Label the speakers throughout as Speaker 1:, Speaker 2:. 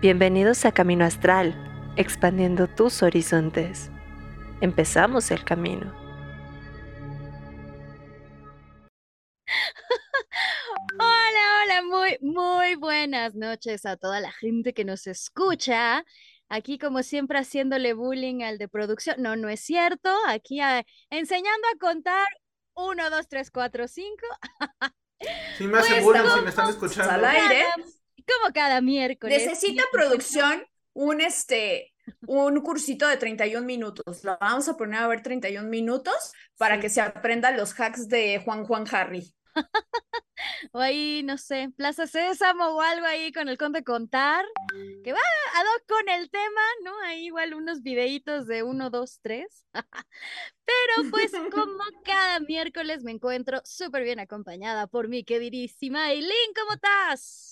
Speaker 1: Bienvenidos a Camino Astral, expandiendo tus horizontes. Empezamos el camino.
Speaker 2: Hola, hola, muy, muy buenas noches a toda la gente que nos escucha. Aquí, como siempre, haciéndole bullying al de producción. No, no es cierto. Aquí enseñando a contar 1, 2, 3, 4, 5.
Speaker 3: Sí, me hacen bullying si me están escuchando.
Speaker 4: Al aire.
Speaker 2: Como cada miércoles.
Speaker 4: Necesita producción un este un cursito de 31 minutos. Lo vamos a poner a ver 31 minutos para que se aprendan los hacks de Juan Juan Harry.
Speaker 2: o ahí, no sé, Plaza Sésamo o algo ahí con el conde contar, que va a dos con el tema, ¿no? Ahí igual unos videitos de uno, dos, tres. Pero pues como cada miércoles me encuentro súper bien acompañada por mi queridísima Aileen, ¿cómo estás?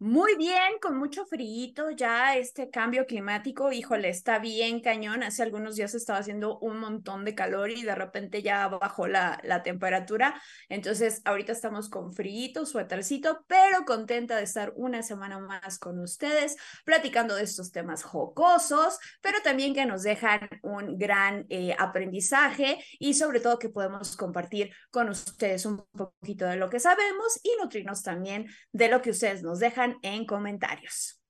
Speaker 4: Muy bien, con mucho frío, ya este cambio climático, híjole, está bien cañón. Hace algunos días estaba haciendo un montón de calor y de repente ya bajó la, la temperatura. Entonces, ahorita estamos con frío, suétercito, pero contenta de estar una semana más con ustedes, platicando de estos temas jocosos, pero también que nos dejan un gran eh, aprendizaje y sobre todo que podemos compartir con ustedes un poquito de lo que sabemos y nutrirnos también de lo que ustedes nos dejan en comentarios.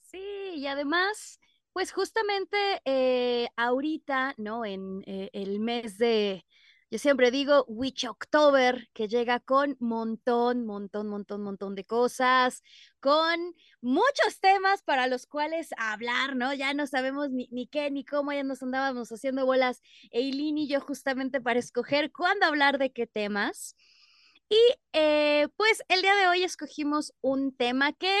Speaker 2: Sí, y además, pues justamente eh, ahorita, ¿no? En eh, el mes de, yo siempre digo Witch October, que llega con montón, montón, montón, montón de cosas, con muchos temas para los cuales hablar, ¿no? Ya no sabemos ni, ni qué ni cómo, ya nos andábamos haciendo bolas, Eileen y yo justamente para escoger cuándo hablar de qué temas. Y eh, pues el día de hoy escogimos un tema que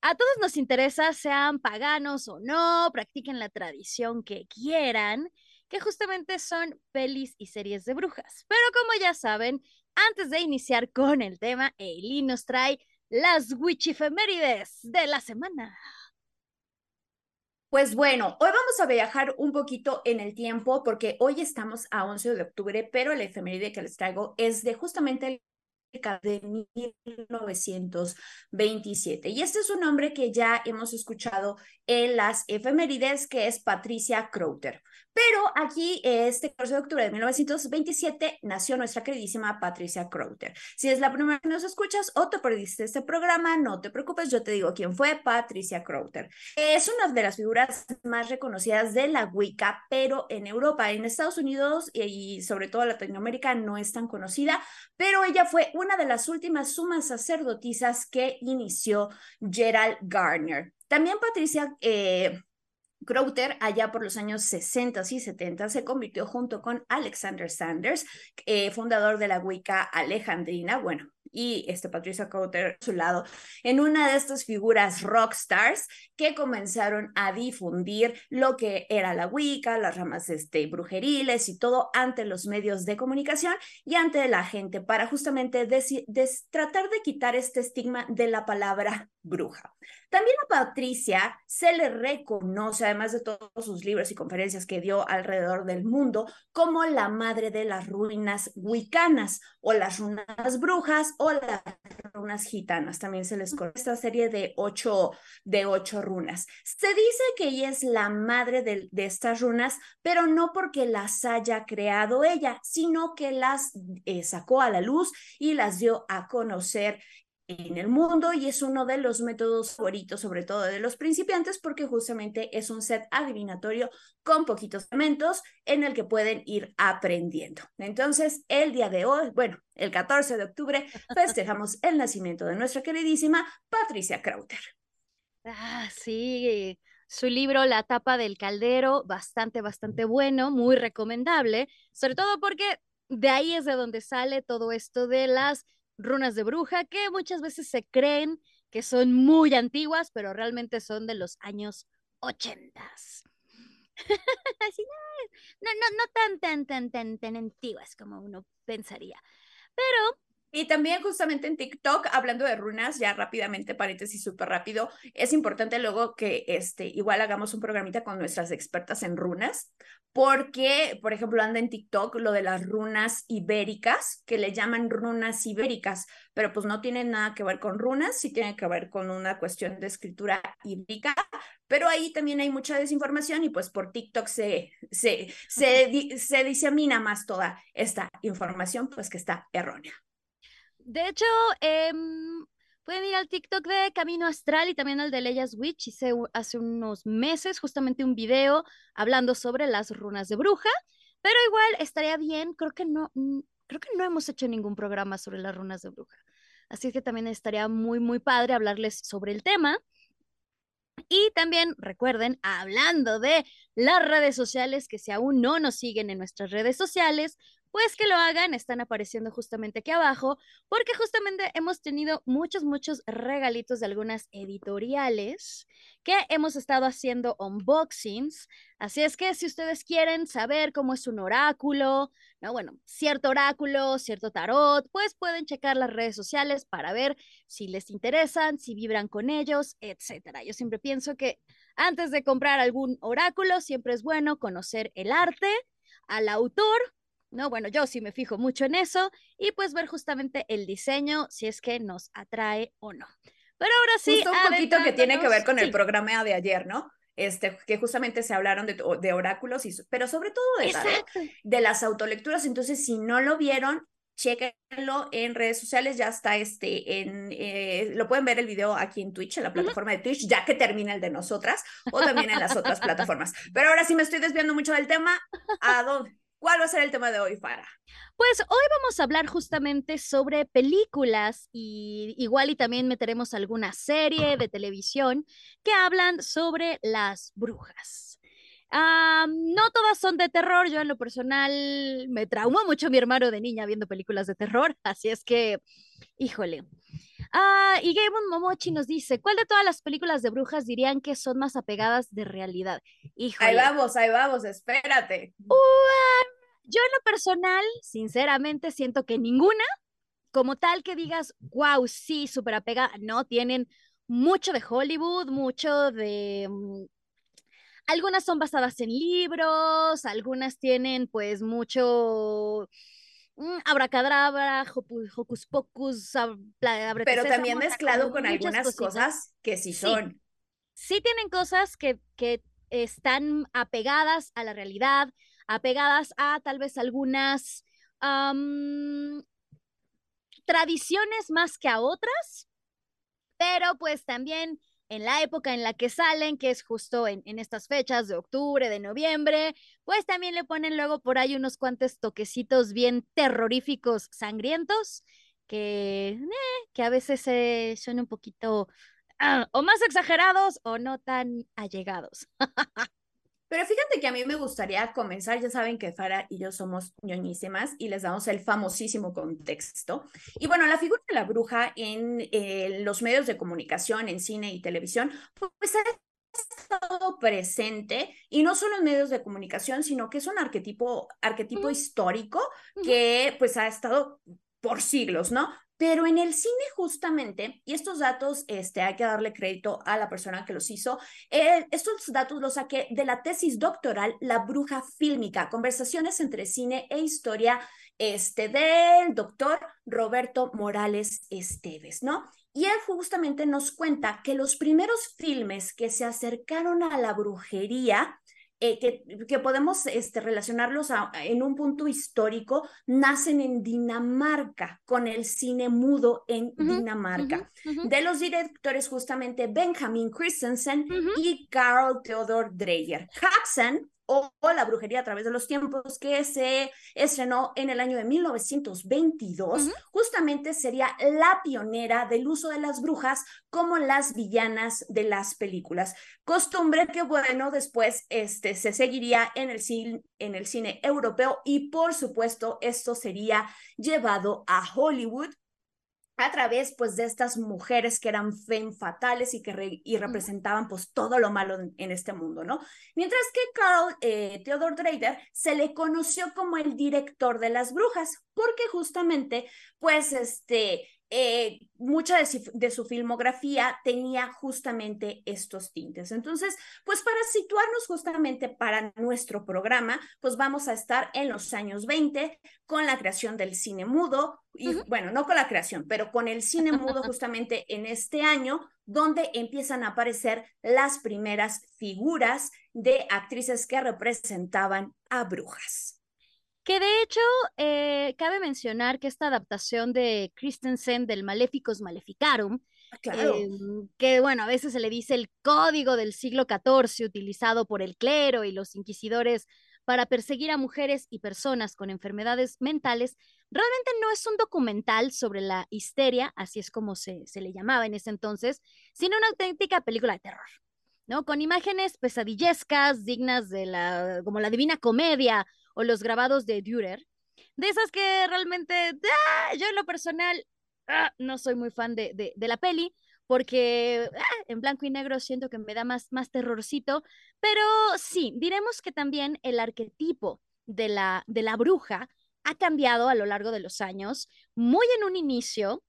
Speaker 2: a todos nos interesa, sean paganos o no, practiquen la tradición que quieran, que justamente son pelis y series de brujas. Pero como ya saben, antes de iniciar con el tema, Eileen nos trae las witchifemérides de la semana.
Speaker 4: Pues bueno, hoy vamos a viajar un poquito en el tiempo porque hoy estamos a 11 de octubre, pero la efeméride que les traigo es de justamente de 1927. Y este es un nombre que ya hemos escuchado en las efemérides, que es Patricia Crowther. Pero aquí, este 14 de octubre de 1927, nació nuestra queridísima Patricia Crowther. Si es la primera que nos escuchas o te perdiste este programa, no te preocupes, yo te digo quién fue Patricia Crowther. Es una de las figuras más reconocidas de la Wicca, pero en Europa, en Estados Unidos y sobre todo Latinoamérica no es tan conocida, pero ella fue una de las últimas sumas sacerdotisas que inició Gerald Garner. También Patricia eh, Crowther, allá por los años 60 y 70, se convirtió junto con Alexander Sanders, eh, fundador de la Wicca Alejandrina, bueno, y este Patricia Crowther a su lado, en una de estas figuras rock stars que comenzaron a difundir lo que era la Wicca, las ramas este, brujeriles y todo ante los medios de comunicación y ante la gente para justamente tratar de quitar este estigma de la palabra bruja. También a Patricia se le reconoce, además de todos sus libros y conferencias que dio alrededor del mundo, como la madre de las ruinas wiccanas o las runas brujas o las runas gitanas, también se les conoce esta serie de ocho, de ocho runas. Se dice que ella es la madre de, estas runas, pero no porque las haya creado ella, sino que las eh, sacó a la luz y las dio a conocer en el mundo y es uno de los métodos favoritos, sobre todo de los principiantes, porque justamente es un set adivinatorio con poquitos elementos en el que pueden ir aprendiendo. Entonces, el día de hoy, bueno, el 14 de octubre, festejamos el nacimiento de nuestra queridísima Patricia Krauter.
Speaker 2: Ah, sí, su libro La tapa del caldero, bastante, bastante bueno, muy recomendable, sobre todo porque de ahí es de donde sale todo esto de las runas de bruja que muchas veces se creen que son muy antiguas, pero realmente son de los años ochentas. Así no, no, no tan, tan, tan, tan, tan antiguas como uno pensaría. Pero
Speaker 4: Y también justamente en TikTok, hablando de runas, ya rápidamente, paréntesis súper rápido, es importante luego que este, igual hagamos un programita con nuestras expertas en runas, porque, por ejemplo, anda en TikTok lo de las runas ibéricas, que le llaman runas ibéricas, pero pues no tienen nada que ver con runas, sí tiene que ver con una cuestión de escritura ibérica, pero ahí también hay mucha desinformación y pues por TikTok se, se, se, se disemina más toda esta información, pues que está errónea.
Speaker 2: De hecho, em, pueden ir al TikTok de Camino Astral y también al de Leyas Witch. Hice hace unos meses justamente un video hablando sobre las runas de bruja, pero igual estaría bien, creo que no, creo que no hemos hecho ningún programa sobre las runas de bruja. Así que también estaría muy, muy padre hablarles sobre el tema. Y también recuerden, hablando de las redes sociales, que si aún no nos siguen en nuestras redes sociales, pues que lo hagan, están apareciendo justamente aquí abajo, porque justamente hemos tenido muchos, muchos regalitos de algunas editoriales que hemos estado haciendo unboxings. Así es que si ustedes quieren saber cómo es un oráculo, no, bueno, cierto oráculo, cierto tarot, pues pueden checar las redes sociales para ver si les interesan, si vibran con ellos, etcétera. Yo siempre pienso que antes de comprar algún oráculo, siempre es bueno conocer el arte, al autor ¿no? Bueno, yo sí me fijo mucho en eso y pues ver justamente el diseño, si es que nos atrae o no. Pero ahora sí.
Speaker 4: Justo un poquito que tiene que ver con el programa de ayer, ¿no? Este, que justamente se hablaron de, de oráculos, y, pero sobre todo de, de las autolecturas. Entonces, si no lo vieron, chéquenlo en redes sociales, ya está este, en, eh, lo pueden ver el video aquí en Twitch, en la plataforma de Twitch, ya que termina el de nosotras, o también en las otras plataformas. Pero ahora sí me estoy desviando mucho del tema, ¿a dónde? ¿Cuál va a ser el tema de hoy, Farah?
Speaker 2: Pues hoy vamos a hablar justamente sobre películas y igual y también meteremos alguna serie de televisión que hablan sobre las brujas. no todas son de terror, yo en lo personal me traumó mucho mi hermano de niña viendo películas de terror, así es que, híjole. Ah, y Game Momochi nos dice, ¿cuál de todas las películas de brujas dirían que son más apegadas de realidad?
Speaker 4: Híjole. Ahí vamos, ahí vamos, espérate.
Speaker 2: Yo en lo personal, sinceramente, siento que ninguna, como tal que digas, wow, sí, súper apegada, no, tienen mucho de Hollywood, mucho de... Mm, algunas son basadas en libros, algunas tienen pues mucho Mm, abracadabra, hocus pocus,
Speaker 4: pero también mezclado con algunas cosas que sí son.
Speaker 2: Sí, tienen cosas que, que están apegadas a la realidad, apegadas a tal vez algunas tradiciones más que a otras, pero pues también en la época en la que salen, que es justo en, estas fechas de octubre, de noviembre, pues también le ponen luego por ahí unos cuantos toquecitos bien terroríficos, sangrientos, que, eh, que a veces son un poquito ah, o más exagerados o no tan allegados.
Speaker 4: Pero fíjate que a mí me gustaría comenzar, ya saben que Fara y yo somos ñoñísimas y les damos el famosísimo contexto. Y bueno, la figura de la bruja en eh, los medios de comunicación, en cine y televisión, pues ha estado presente y no solo en medios de comunicación, sino que es un arquetipo, arquetipo histórico que pues ha estado por siglos, ¿no? Pero en el cine justamente, y estos datos este, hay que darle crédito a la persona que los hizo, eh, estos datos los saqué de la tesis doctoral La Bruja Fílmica, conversaciones entre cine e historia este, del doctor Roberto Morales Esteves, ¿no? Y él justamente nos cuenta que los primeros filmes que se acercaron a la brujería eh, que, podemos este, relacionarlos en un punto histórico, nacen en Dinamarca, con el cine mudo en Dinamarca, de los directores justamente Benjamin Christensen y Carl Theodor Dreyer. Haxen o, La brujería a través de los tiempos, que se estrenó en el año de 1922, justamente sería la pionera del uso de las brujas como las villanas de las películas. Costumbre que, bueno, después este, se seguiría en el, cine, en el cine europeo y, por supuesto, esto sería llevado a Hollywood a través pues de estas mujeres que eran femme fatales y que y representaban pues todo lo malo en, este mundo, ¿no? Mientras que Carl eh, Theodor Drader se le conoció como el director de las brujas, porque justamente pues este eh, mucha de su, filmografía tenía justamente estos tintes. Entonces, pues para situarnos justamente para nuestro programa, pues vamos a estar en los años 20 con la creación del cine mudo, y bueno, no con la creación, pero con el cine mudo justamente en este año, donde empiezan a aparecer las primeras figuras de actrices que representaban a brujas.
Speaker 2: Que de hecho, eh, cabe mencionar que esta adaptación de Christensen del Maléficos Maleficarum,
Speaker 4: ah, claro.
Speaker 2: Em, que bueno, a veces se le dice el código del siglo XIV utilizado por el clero y los inquisidores para perseguir a mujeres y personas con enfermedades mentales, realmente no es un documental sobre la histeria, así es como se, se le llamaba en ese entonces, sino una auténtica película de terror. ¿no? Con imágenes pesadillescas, dignas de la, como la Divina Comedia o los grabados de Dürer, de esas que realmente, ¡ah! yo en lo personal, ¡ah! no soy muy fan de, de, la peli, porque ¡ah! en blanco y negro siento que me da más, más terrorcito, pero sí, diremos que también el arquetipo de la, de la bruja ha cambiado a lo largo de los años, muy en un inicio,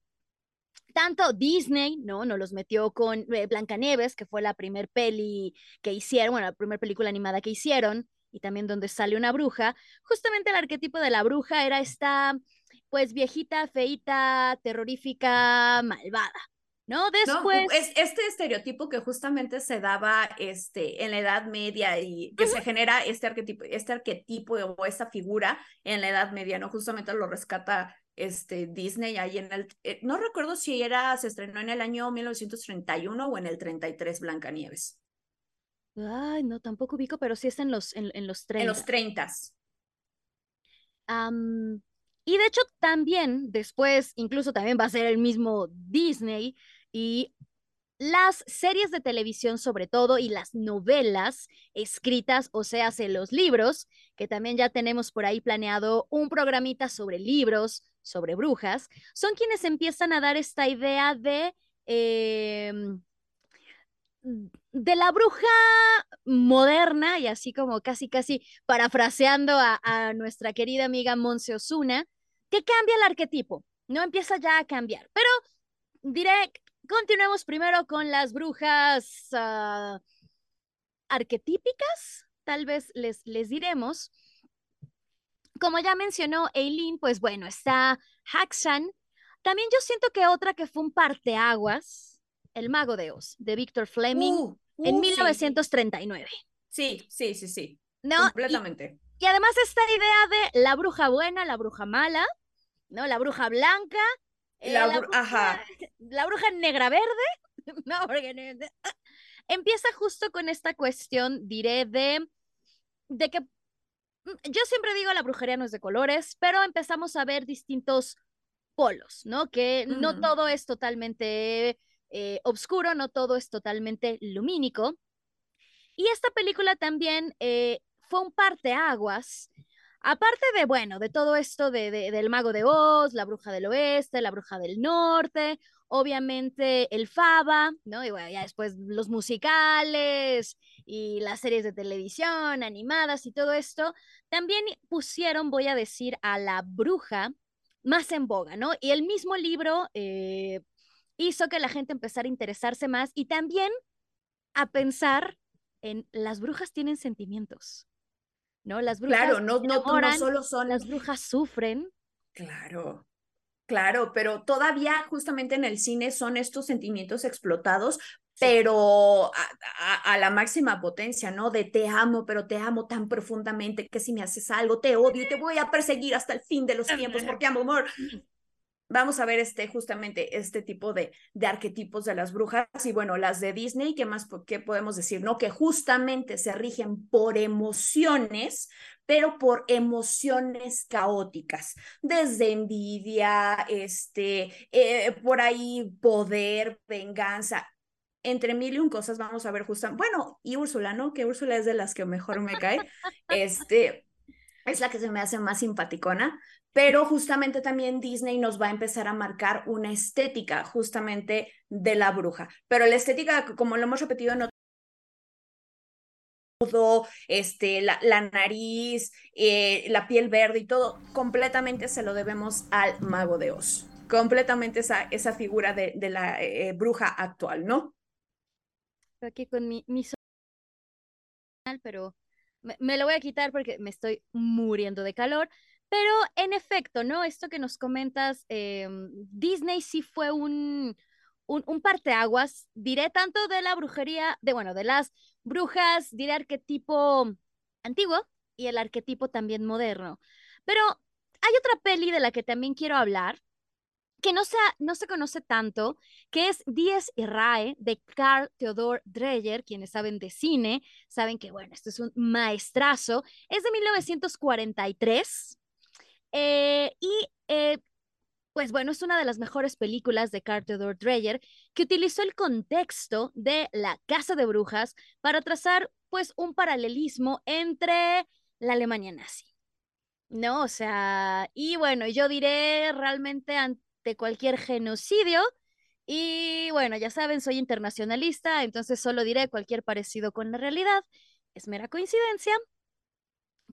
Speaker 2: tanto Disney, ¿no? Nos los metió con eh, Blancanieves, que fue la primer peli que hicieron, bueno, la primera película animada que hicieron, y también donde sale una bruja, justamente el arquetipo de la bruja era esta, pues viejita, feita, terrorífica, malvada. ¿No? Después.
Speaker 4: es este estereotipo que justamente se daba este, en la Edad Media y que se genera este arquetipo, este arquetipo o esta figura en la Edad Media, ¿no? Justamente lo rescata este, Disney ahí en el. Eh, no recuerdo si era, se estrenó en el año 1931 o en el 33 Blancanieves.
Speaker 2: Ay, no, tampoco ubico, pero sí es en los, en, los 30.
Speaker 4: En los 30.
Speaker 2: y de hecho también después, incluso también va a ser el mismo Disney y las series de televisión sobre todo y las novelas escritas, o sea, los libros, que también ya tenemos por ahí planeado un programita sobre libros, sobre brujas, son quienes empiezan a dar esta idea de... Em, de la bruja moderna y así como casi casi parafraseando a, nuestra querida amiga Monse Osuna, que cambia el arquetipo, no empieza ya a cambiar. Pero diré, continuemos primero con las brujas uh, arquetípicas, tal vez les, les diremos. Como ya mencionó Eileen, pues bueno, está Haxan. También yo siento que otra que fue un parteaguas, el Mago de Oz, de Victor Fleming, uh, en 1939.
Speaker 4: Uh, sí, sí, sí, sí. No, completamente.
Speaker 2: Y, además esta idea de la bruja buena, la bruja mala, ¿no? La bruja blanca,
Speaker 4: eh, la, bruja,
Speaker 2: la bruja negra verde, no, porque empieza justo con esta cuestión, diré, de, de que mm, yo siempre digo la brujería no es de colores, pero empezamos a ver distintos polos, ¿no? Que no todo es totalmente eh, no todo es totalmente lumínico. Y esta película también eh, fue un parteaguas, aparte de, bueno, de todo esto de, del mago de Oz, la bruja del oeste, la bruja del norte, obviamente el Faba, ¿no? Y bueno, ya después los musicales y las series de televisión animadas y todo esto, también pusieron, voy a decir, a la bruja más en boga, ¿no? Y el mismo libro, eh, hizo que la gente empezara a interesarse más y también a pensar en las brujas tienen sentimientos, ¿no? Las brujas
Speaker 4: claro, no, no, no solo son...
Speaker 2: Las brujas sufren.
Speaker 4: Claro, claro, pero todavía justamente en el cine son estos sentimientos explotados, pero a, la máxima potencia, ¿no? De te amo, pero te amo tan profundamente que si me haces algo, te odio y te voy a perseguir hasta el fin de los tiempos porque amo amor vamos a ver este, justamente este tipo de, de arquetipos de las brujas y bueno, las de Disney, ¿qué más qué podemos decir? ¿No? Que justamente se rigen por emociones, pero por emociones caóticas, desde envidia, este, eh, por ahí poder, venganza, entre mil y un cosas vamos a ver justamente, bueno, y Úrsula, ¿no? Que Úrsula es de las que mejor me cae, este, es la que se me hace más simpaticona, pero justamente también Disney nos va a empezar a marcar una estética justamente de la bruja. Pero la estética, como lo hemos repetido en este, la, la nariz, eh, la piel verde y todo, completamente se lo debemos al mago de Oz. Completamente esa, esa figura de, de la eh, bruja actual, ¿no?
Speaker 2: Aquí con mi, mi pero me, me, lo voy a quitar porque me estoy muriendo de calor. Pero en efecto, ¿no? Esto que nos comentas, eh, Disney sí fue un, un, parteaguas, diré tanto de la brujería, de bueno, de las brujas, diré arquetipo antiguo y el arquetipo también moderno. Pero hay otra peli de la que también quiero hablar, que no, sea, no se conoce tanto, que es Diez y Rae de Carl Theodor Dreyer, quienes saben de cine, saben que, bueno, esto es un maestrazo, es de 1943 eh, y eh, pues bueno, es una de las mejores películas de Carl Theodor Dreyer que utilizó el contexto de la Casa de Brujas para trazar pues un paralelismo entre la Alemania nazi. ¿No? O sea, y bueno, yo diré realmente ante cualquier genocidio, y bueno, ya saben, soy internacionalista, entonces solo diré cualquier parecido con la realidad. Es mera coincidencia,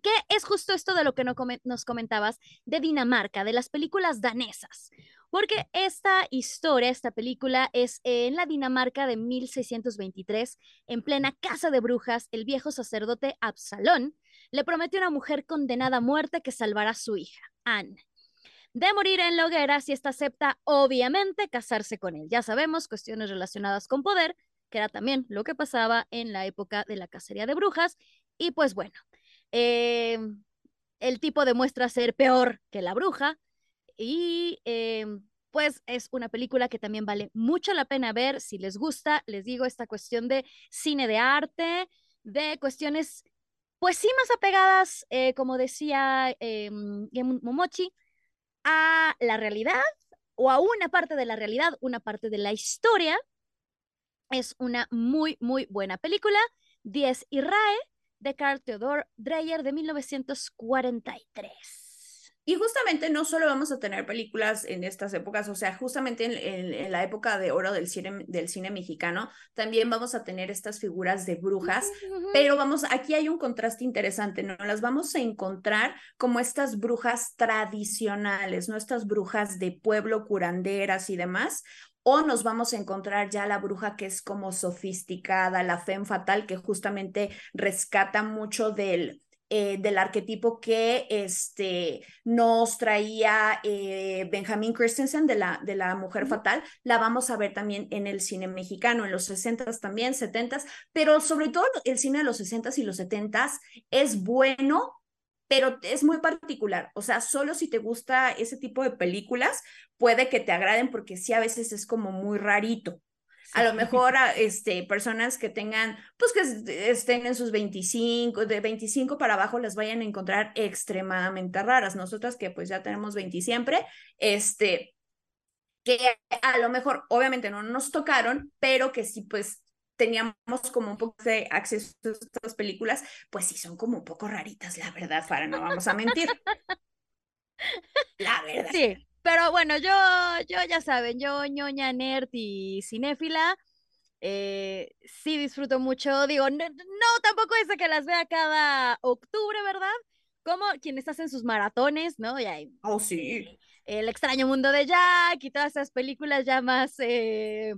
Speaker 2: ¿Qué es justo esto de lo que nos comentabas de Dinamarca, de las películas danesas. Porque esta historia, esta película es en la Dinamarca de 1623, en plena casa de brujas, el viejo sacerdote Absalón le prometió a una mujer condenada a muerte que salvará a su hija, Anne. De morir en la hoguera si ésta acepta, obviamente, casarse con él. Ya sabemos, cuestiones relacionadas con poder, que era también lo que pasaba en la época de la cacería de brujas. Y pues bueno, eh, el tipo demuestra ser peor que la bruja y eh, pues es una película que también vale mucho la pena ver si les gusta, les digo, esta cuestión de cine de arte, de cuestiones pues sí más apegadas, eh, como decía eh, Momochi, a la realidad o a una parte de la realidad, una parte de la historia. Es una muy, muy buena película. 10 y RAE de Carl Theodor Dreyer de 1943.
Speaker 4: Y justamente no solo vamos a tener películas en estas épocas, o sea, justamente en, la época de oro del cine, del cine mexicano, también vamos a tener estas figuras de brujas, pero vamos, aquí hay un contraste interesante, ¿no? Las vamos a encontrar como estas brujas tradicionales, ¿no? Estas brujas de pueblo, curanderas y demás, o nos vamos a encontrar ya la bruja que es como sofisticada, la femme fatal, que justamente rescata mucho del, eh, del arquetipo que este, nos traía eh, Benjamin Christensen de la, de la mujer fatal, la vamos a ver también en el cine mexicano, en los 60s también, 70s, pero sobre todo el cine de los 60s y los 70s es bueno pero es muy particular, o sea, solo si te gusta ese tipo de películas, puede que te agraden porque sí a veces es como muy rarito. A lo mejor este, personas que tengan, pues que estén en sus 25, de 25 para abajo las vayan a encontrar extremadamente raras. Nosotras que pues ya tenemos 20 siempre, este, que a lo mejor obviamente no nos tocaron, pero que sí pues teníamos como un poco de acceso a estas películas, pues sí son como un poco raritas, la verdad, para no vamos a mentir. La verdad.
Speaker 2: Sí, pero bueno, yo, yo ya saben, yo ñoña, nerd y cinéfila, eh, sí disfruto mucho, digo, no, tampoco es de que las vea cada octubre, ¿verdad? Como quienes hacen sus maratones, ¿no? Y
Speaker 4: oh, sí.
Speaker 2: El extraño mundo de Jack y todas esas películas ya más eh,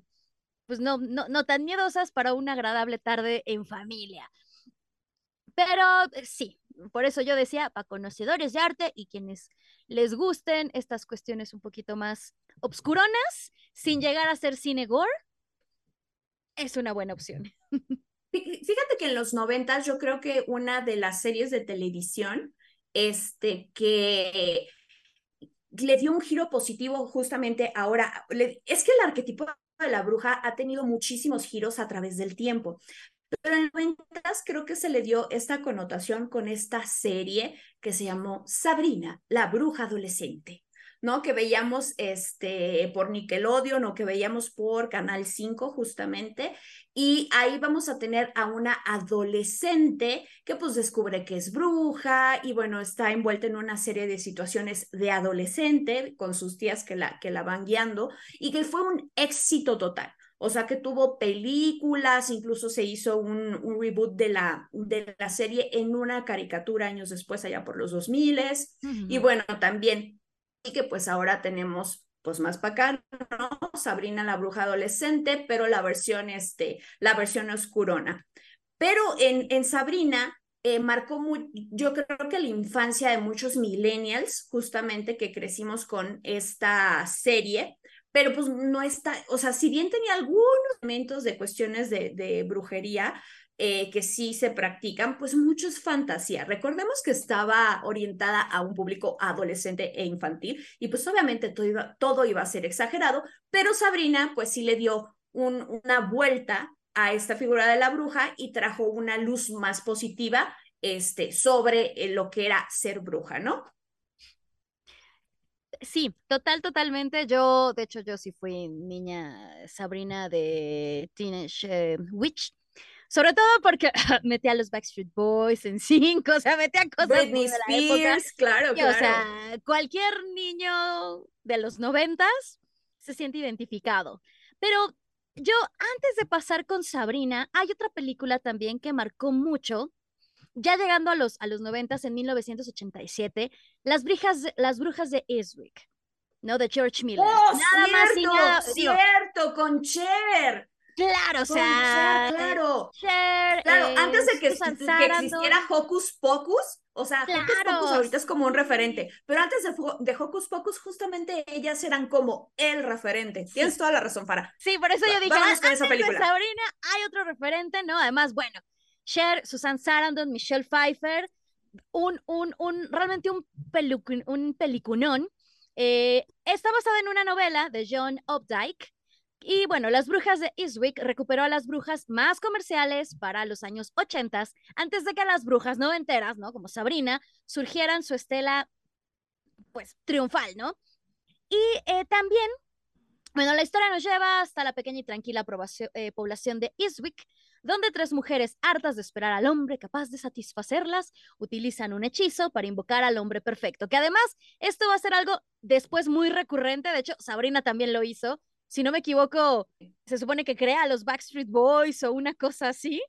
Speaker 2: pues no, no, no tan miedosas para una agradable tarde en familia. Pero eh, sí, por eso yo decía, para conocedores de arte y quienes les gusten estas cuestiones un poquito más obscuronas, sin llegar a ser cine gore, es una buena opción.
Speaker 4: Fíjate que en los noventas yo creo que una de las series de televisión este, que le dio un giro positivo justamente ahora, es que el arquetipo de la bruja ha tenido muchísimos giros a través del tiempo. Pero en los 90 creo que se le dio esta connotación con esta serie que se llamó Sabrina, la bruja adolescente, ¿no? Que veíamos este, por Nickelodeon o que veíamos por Canal 5 justamente. Y ahí vamos a tener a una adolescente que pues descubre que es bruja y bueno, está envuelta en una serie de situaciones de adolescente con sus tías que la, que la van guiando y que fue un éxito total. O sea que tuvo películas, incluso se hizo un, un reboot de la, de la serie en una caricatura años después, allá por los 2000. Y bueno, también, y que pues ahora tenemos pues más para ¿no? Sabrina la bruja adolescente, pero la versión, este, la versión oscurona. Pero en, en Sabrina eh, marcó muy, yo creo que la infancia de muchos millennials, justamente que crecimos con esta serie, pero pues no está, o sea, si bien tenía algunos elementos de cuestiones de, de brujería, eh, que sí se practican, pues mucho es fantasía. Recordemos que estaba orientada a un público adolescente e infantil y pues obviamente todo iba, todo iba a ser exagerado, pero Sabrina pues sí le dio un, una vuelta a esta figura de la bruja y trajo una luz más positiva este, sobre eh, lo que era ser bruja, ¿no?
Speaker 2: Sí, total, totalmente. Yo, de hecho, yo sí fui niña Sabrina de Teenage eh, Witch. Sobre todo porque metí a los Backstreet Boys en cinco, o sea, metí a cosas
Speaker 4: Britney de la Spears, claro, claro.
Speaker 2: O sea, cualquier niño de los noventas se siente identificado. Pero yo, antes de pasar con Sabrina, hay otra película también que marcó mucho, ya llegando a los, a los 90 en 1987, Las, brujas, las brujas de Eastwick, ¿no? De George Miller.
Speaker 4: ¡Oh, nada cierto, más cierto, con Cher.
Speaker 2: Claro, o sea,
Speaker 4: Cher, claro. Cher, claro, antes de que, que, existiera Hocus Pocus, o sea, claro. Hocus Pocus ahorita es como un referente, pero antes de, de, Hocus Pocus, justamente ellas eran como el referente. Tienes toda la razón, para.
Speaker 2: Sí, por eso yo dije, ah, antes esa película. de Sabrina hay otro referente, ¿no? Además, bueno, Cher, Susan Sarandon, Michelle Pfeiffer, un, un, un realmente un, pelucun, un pelicunón. Eh, está basada en una novela de John Updike. Y bueno, Las Brujas de Eastwick recuperó a las brujas más comerciales para los años 80, antes de que las brujas noventeras, ¿no? Como Sabrina, surgieran su estela, pues, triunfal, ¿no? Y eh, también, bueno, la historia nos lleva hasta la pequeña y tranquila eh, población de Eastwick, donde tres mujeres hartas de esperar al hombre capaz de satisfacerlas utilizan un hechizo para invocar al hombre perfecto, que además esto va a ser algo después muy recurrente, de hecho Sabrina también lo hizo, si no me equivoco, se supone que crea a los Backstreet Boys o una cosa así.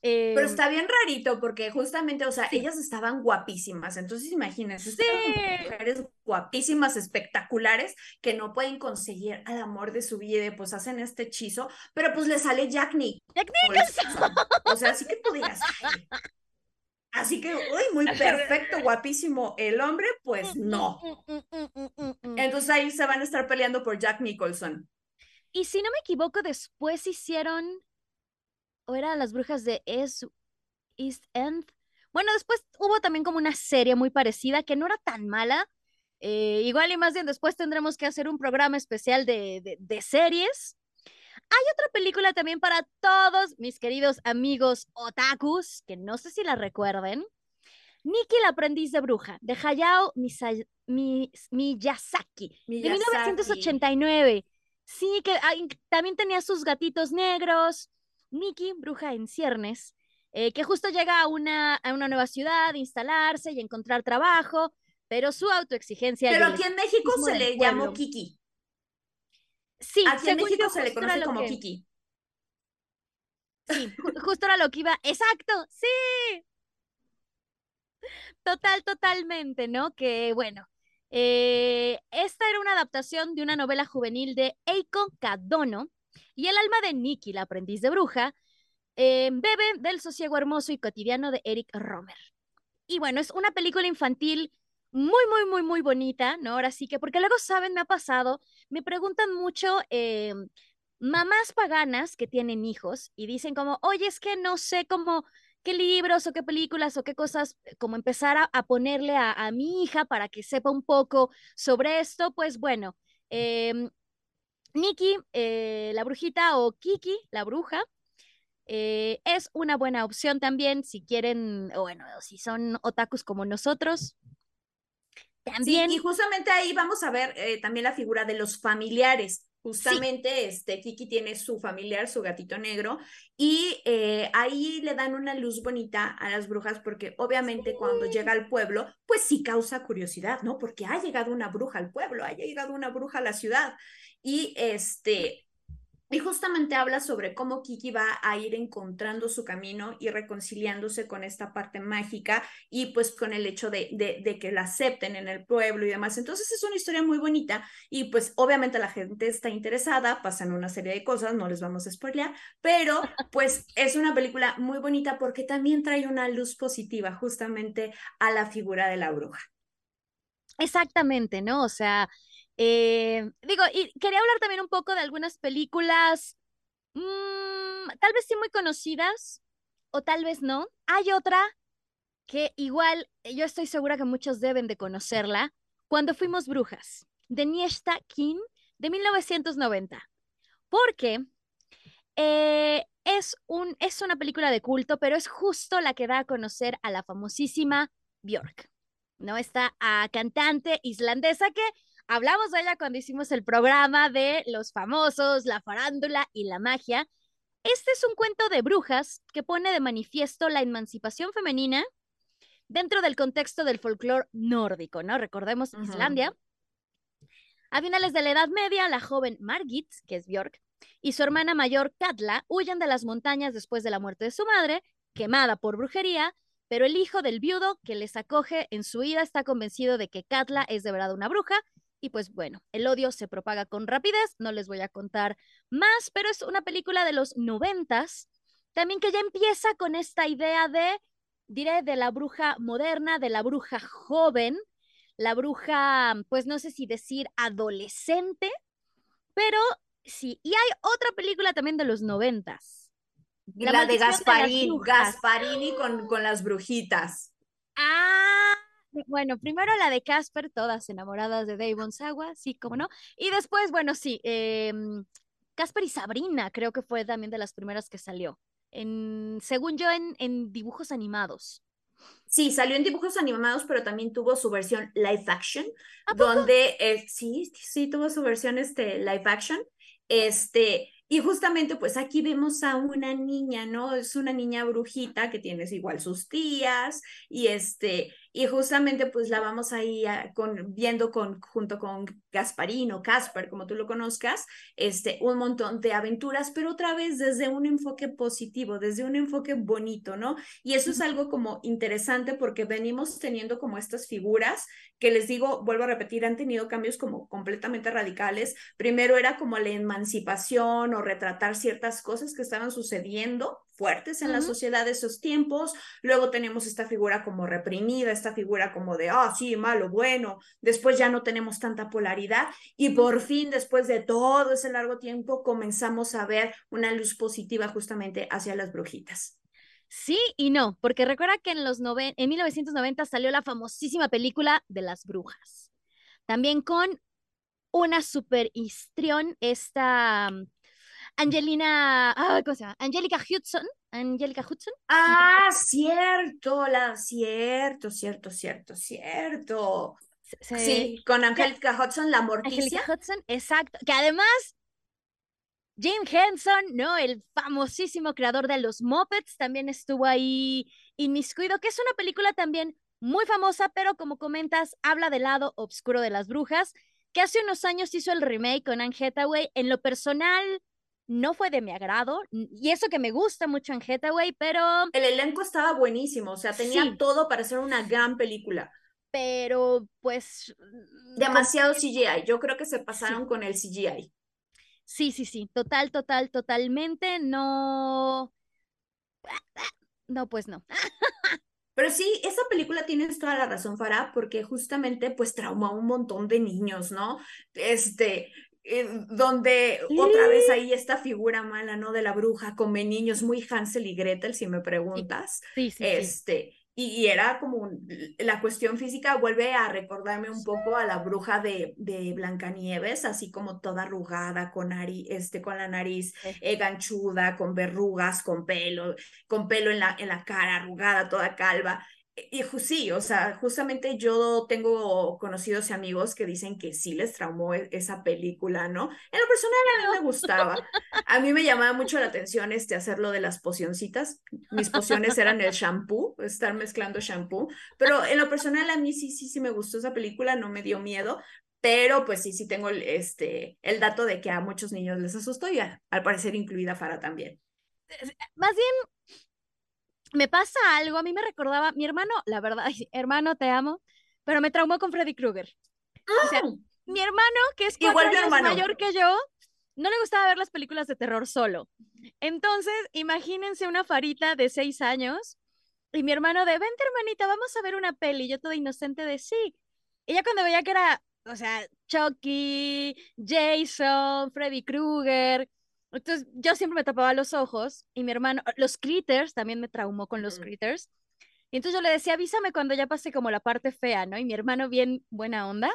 Speaker 4: Pero em, está bien rarito porque justamente, o sea, ellas estaban guapísimas. Entonces, imagínense, sí. mujeres guapísimas, espectaculares, que no pueden conseguir al amor de su vida pues hacen este hechizo, pero pues le sale Jack Nick.
Speaker 2: Jack Nicholson.
Speaker 4: O sea, así que tú digas, Así que, uy, muy perfecto, guapísimo. El hombre, pues no. Entonces ahí se van a estar peleando por Jack Nicholson.
Speaker 2: Y si no me equivoco, después hicieron o era Las Brujas de East End. Bueno, después hubo también como una serie muy parecida que no era tan mala. Eh, igual y más bien después tendremos que hacer un programa especial de, de, series. Hay otra película también para todos mis queridos amigos otakus, que no sé si la recuerden. Nikki el aprendiz de bruja, de Hayao Miyazaki, Miyazaki, de 1989. Sí, que también tenía sus gatitos negros, Nikki, bruja en ciernes, eh, que justo llega a una, a una nueva ciudad, instalarse y encontrar trabajo, pero su autoexigencia.
Speaker 4: Pero aquí en México se le llamó Kiki.
Speaker 2: Sí,
Speaker 4: aquí en México se le conoce como Kiki.
Speaker 2: Sí, justo era lo que iba. Exacto, sí. Total, totalmente, ¿no? Que bueno, eh, esta era una adaptación de una novela juvenil de Eiko Kadono, y el alma de Nikki, la aprendiz de bruja, eh, bebe del sosiego hermoso y cotidiano de Eric Romer. Y bueno, es una película infantil muy, muy, muy, muy bonita, ¿no? Ahora sí que, porque luego, ¿saben? Me ha pasado, me preguntan mucho eh, mamás paganas que tienen hijos y dicen como, oye, es que no sé cómo, qué libros o qué películas o qué cosas, eh, como empezar a, ponerle a, mi hija para que sepa un poco sobre esto, pues bueno, eh, Nikki, eh, la brujita, o Kiki, la bruja, eh, es una buena opción también si quieren, o bueno, si son otakus como nosotros. También.
Speaker 4: y justamente ahí vamos a ver eh, también la figura de los familiares. Justamente, este, Kiki tiene su familiar, su gatito negro, y eh, ahí le dan una luz bonita a las brujas porque obviamente cuando llega al pueblo, pues sí causa curiosidad, ¿no? Porque ha llegado una bruja al pueblo, ha llegado una bruja a la ciudad. Y este, y justamente habla sobre cómo Kiki va a ir encontrando su camino y reconciliándose con esta parte mágica y pues con el hecho de, de, que la acepten en el pueblo y demás. Entonces es una historia muy bonita y pues obviamente la gente está interesada, pasan una serie de cosas, no les vamos a spoilear, pero pues es una película muy bonita porque también trae una luz positiva justamente a la figura de la bruja.
Speaker 2: Exactamente, ¿no? O sea, eh, digo, y quería hablar también un poco de algunas películas, mm, tal vez sí muy conocidas, o tal vez no. Hay otra que igual eh, yo estoy segura que muchos deben de conocerla, Cuando fuimos brujas, de Niesta Kim, de 1990. Porque eh, es, un, es una película de culto, pero es justo la que da a conocer a la famosísima Björk, ¿no? Esta cantante islandesa que Hablamos de ella cuando hicimos el programa de los famosos, la farándula y la magia. Este es un cuento de brujas que pone de manifiesto la emancipación femenina dentro del contexto del folclore nórdico, ¿no? Recordemos Islandia. A finales de la Edad Media, la joven Margit, que es Björk, y su hermana mayor Katla huyen de las montañas después de la muerte de su madre, quemada por brujería, pero el hijo del viudo que les acoge en su ida está convencido de que Katla es de verdad una bruja y pues bueno, el odio se propaga con rapidez, no les voy a contar más, pero es una película de los noventas, también que ya empieza con esta idea de, diré, de la bruja moderna, de la bruja joven, la bruja, pues no sé si decir adolescente, pero sí, y hay otra película también de los noventas.
Speaker 4: La, de Gasparini, Gasparini con, con las brujitas.
Speaker 2: Ah, bueno, primero la de Casper, todas enamoradas de Davon Sawa, sí, como no. Y después, bueno, sí, em, Casper y Sabrina creo que fue también de las primeras que salió. En, según yo, en, en dibujos animados.
Speaker 4: Sí, salió en dibujos animados, pero también tuvo su versión live action, donde eh, sí, sí tuvo su versión este live action. Este, y justamente, pues aquí vemos a una niña, ¿no? Es una niña brujita que tiene igual sus tías y este, y justamente pues la vamos ahí con, viendo con, junto con Gasparino, Casper, como tú lo conozcas, este, un montón de aventuras, pero otra vez desde un enfoque positivo, desde un enfoque bonito, ¿no? Y eso es algo como interesante porque venimos teniendo como estas figuras que les digo, vuelvo a repetir, han tenido cambios como completamente radicales. Primero era como la emancipación o retratar ciertas cosas que estaban sucediendo fuertes en la sociedad de esos tiempos. Luego tenemos esta figura como reprimida, esta figura como de, ah, sí, malo, bueno. Después ya no tenemos tanta polaridad y por fin, después de todo ese largo tiempo, comenzamos a ver una luz positiva justamente hacia las brujitas.
Speaker 2: Sí y no, porque recuerda que en, los en 1990 salió la famosísima película de las brujas. También con una super histrión, esta Angelina, ah, ¿cómo se llama? Angelica Hudson. Angelica Hudson.
Speaker 4: Ah, cierto, la, cierto, cierto, cierto, cierto. sí, con Angelica Hudson, la morticia.
Speaker 2: Angelica Hudson, exacto. Que además, Jim Henson, ¿no? El famosísimo creador de los Muppets, también estuvo ahí inmiscuido, que es una película también muy famosa, pero como comentas, habla del lado oscuro de las brujas, que hace unos años hizo el remake con Anne Hathaway. En lo personal, no fue de mi agrado, y eso que me gusta mucho en Hathaway, pero...
Speaker 4: El elenco estaba buenísimo, o sea, tenía todo para ser una gran película.
Speaker 2: Pero, pues...
Speaker 4: Mm, Demasiado CGI, yo creo que se pasaron con el CGI.
Speaker 2: Sí, sí, sí, total, total, totalmente, no... No, pues no.
Speaker 4: Pero sí, esa película tienes toda la razón, Farah, porque justamente pues traumó a un montón de niños, ¿no? Este, eh, donde otra vez ahí esta figura mala, ¿no? De la bruja, come niños, muy Hansel y Gretel, si me preguntas.
Speaker 2: Sí, sí.
Speaker 4: este, Y, era como la cuestión física vuelve a recordarme un poco a la bruja de, de Blancanieves, así como toda arrugada, con, este, con la nariz eh, ganchuda, con verrugas, con pelo, con pelo en la, en la cara, arrugada, toda calva. Y sí, o sea, justamente yo tengo conocidos y amigos que dicen que sí les traumó e, esa película, ¿no? En lo personal a mí me gustaba. A mí me llamaba mucho la atención este hacerlo de las pocioncitas. Mis pociones eran el shampoo, estar mezclando shampoo, pero en lo personal a mí sí, sí, sí me gustó esa película, no me dio miedo, pero pues sí, sí tengo el, este, el dato de que a muchos niños les asustó y al parecer incluida Fara también.
Speaker 2: Más bien, me pasa algo, a mí me recordaba, mi hermano, la verdad, hermano, te amo, pero me traumó con Freddy Krueger. O sea, ¡Ah! mi hermano, que es cuatro años mayor que yo, no le gustaba ver las películas de terror solo. Entonces, imagínense una farita de seis años y mi hermano de, vente hermanita, vamos a ver una peli. Yo toda inocente de sí. Y ya cuando veía que era, o sea, Chucky, Jason, Freddy Krueger, entonces yo siempre me tapaba los ojos y mi hermano, los critters, también me traumó con los critters. Y entonces yo le decía, avísame cuando ya pase como la parte fea, ¿no? Y mi hermano bien buena onda.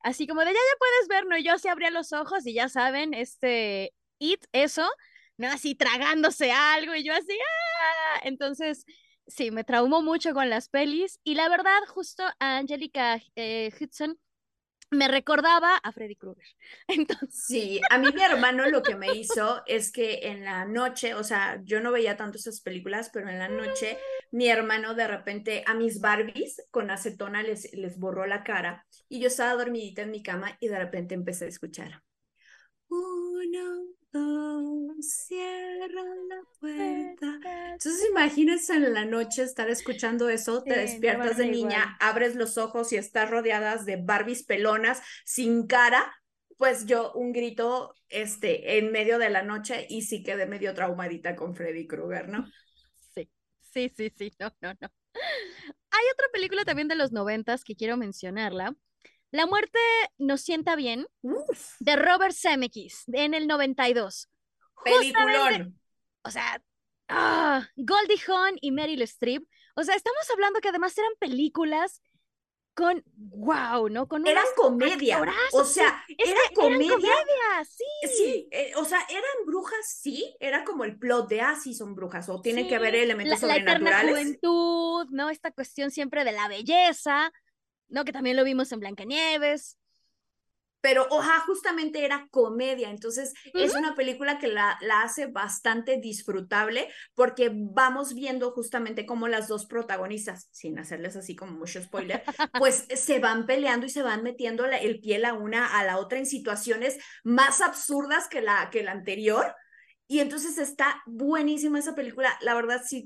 Speaker 2: Así como de, ya, ya puedes ver, ¿no? Y yo así abría los ojos y ya saben, este, it, eso, ¿no? Así tragándose algo y yo así, ¡ah! Entonces, sí, me traumó mucho con las pelis. Y la verdad, justo a Angelica eh, Hudson me recordaba a Freddy Krueger. Entonces...
Speaker 4: Sí, a mí mi hermano lo que me hizo es que en la noche, o sea, yo no veía tanto esas películas, pero en la noche mi hermano de repente a mis Barbies con acetona les, les borró la cara y yo estaba dormidita en mi cama y de repente empecé a escuchar. Uno, cierra la puerta. Entonces imagínense en la noche estar escuchando eso, te despiertas de niña, abres los ojos y estás rodeadas de Barbies pelonas sin cara. Pues yo un grito este, en medio de la noche y sí quedé medio traumadita con Freddy Krueger, ¿no?
Speaker 2: Sí, sí, sí, sí, no, no, no. Hay otra película también de los noventas que quiero mencionarla, la muerte nos sienta bien de Robert Zemeckis en el 92.
Speaker 4: Peliculón.
Speaker 2: O sea, ah, Goldie Hawn y Meryl Streep. O sea, estamos hablando que además eran películas con wow, ¿no? Con
Speaker 4: era comedia. O sea, era comedia.
Speaker 2: sí.
Speaker 4: Sí, eh, o sea, eran brujas, sí, era como el plot de ah, sí son brujas o tiene que haber elementos la, sobrenaturales.
Speaker 2: La juventud, ¿no? Esta cuestión siempre de la belleza. ¿No? Que también lo vimos en Blancanieves.
Speaker 4: Pero, oja, justamente era comedia, entonces es una película que la, la hace bastante disfrutable porque vamos viendo justamente cómo las dos protagonistas, sin hacerles así como mucho spoiler, pues se van peleando y se van metiendo el pie la una a la otra en situaciones más absurdas que la, que la anterior. Y entonces está buenísima esa película. La verdad, sí,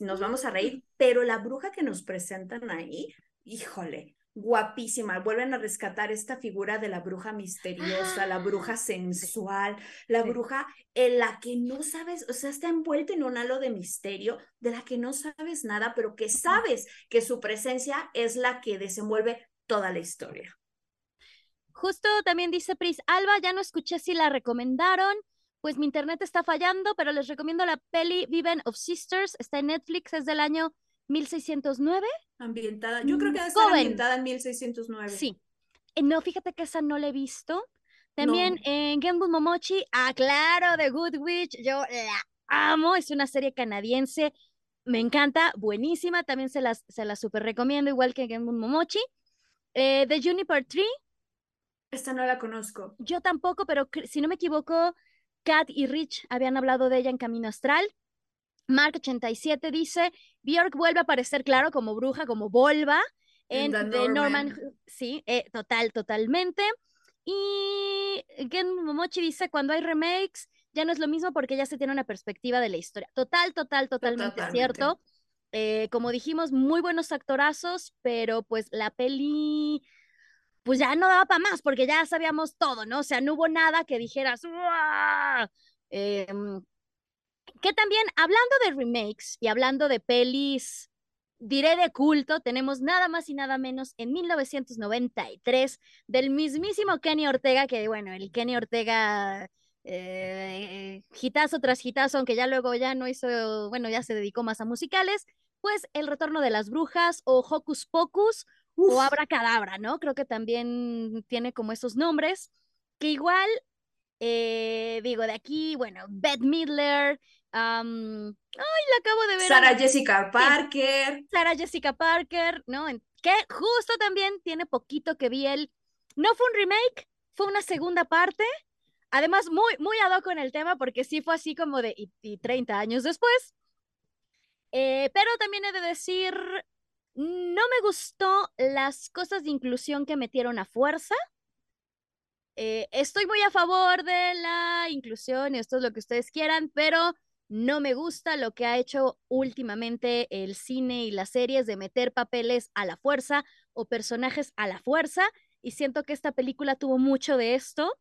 Speaker 4: nos vamos a reír, pero la bruja que nos presentan ahí híjole, guapísima. Vuelven a rescatar esta figura de la bruja misteriosa, la bruja ¡Ah! sensual, la bruja en la que no sabes, o sea, está envuelta en un halo de misterio de la que no sabes nada, pero que sabes que su presencia es la que desenvuelve toda la historia.
Speaker 2: Justo también dice Pris, Alba, ya no escuché si la recomendaron, pues mi internet está fallando, pero les recomiendo la peli Viven of Sisters, está en Netflix, es del año 1609.
Speaker 4: Ambientada, yo creo que debe estar ambientada en 1609.
Speaker 2: Sí. Eh, no, fíjate que esa no la he visto. También en Genbun Momochi, ah, claro, The Good Witch, yo la amo, es una serie canadiense, me encanta, buenísima, también se las, se la super recomiendo, igual que Genbun Momochi. Eh, The Juniper Tree.
Speaker 4: Esta no la conozco.
Speaker 2: Yo tampoco, pero si no me equivoco, Kat y Rich habían hablado de ella en Camino Astral. Mark87 dice, Björk vuelve a aparecer, claro, como bruja, como Volva, en The Norman. Sí, eh, total, totalmente. Y Gen Momochi dice, cuando hay remakes, ya no es lo mismo porque ya se tiene una perspectiva de la historia. Total, total, totalmente, cierto. Eh, como dijimos, muy buenos actorazos, pero pues la peli pues ya no daba para más porque ya sabíamos todo, ¿no? O sea, no hubo nada que dijeras, eh, que también, hablando de remakes y hablando de pelis, diré de culto, tenemos nada más y nada menos en 1993 del mismísimo Kenny Ortega, que bueno, el Kenny Ortega eh, gitazo tras gitazo, aunque ya luego ya no hizo, bueno, ya se dedicó más a musicales, pues El Retorno de las Brujas o Hocus Pocus o Abra Cadabra, ¿no? Creo que también tiene como esos nombres, que igual Eh, digo, de aquí, bueno, Beth Midler. Ay, la acabo de ver.
Speaker 4: Sara Jessica Parker.
Speaker 2: Sara Jessica Parker, ¿no? Que justo también tiene poquito que vi él. No fue un remake, fue una segunda parte. Además, muy, muy ad hoc con el tema, porque sí fue así como de, y, 30 años después. Eh, pero también he de decir, no me gustó las cosas de inclusión que metieron a fuerza. Eh, estoy muy a favor de la inclusión, esto es lo que ustedes quieran, pero no me gusta lo que ha hecho últimamente el cine y las series de meter papeles a la fuerza o personajes a la fuerza. Y siento que esta película tuvo mucho de esto.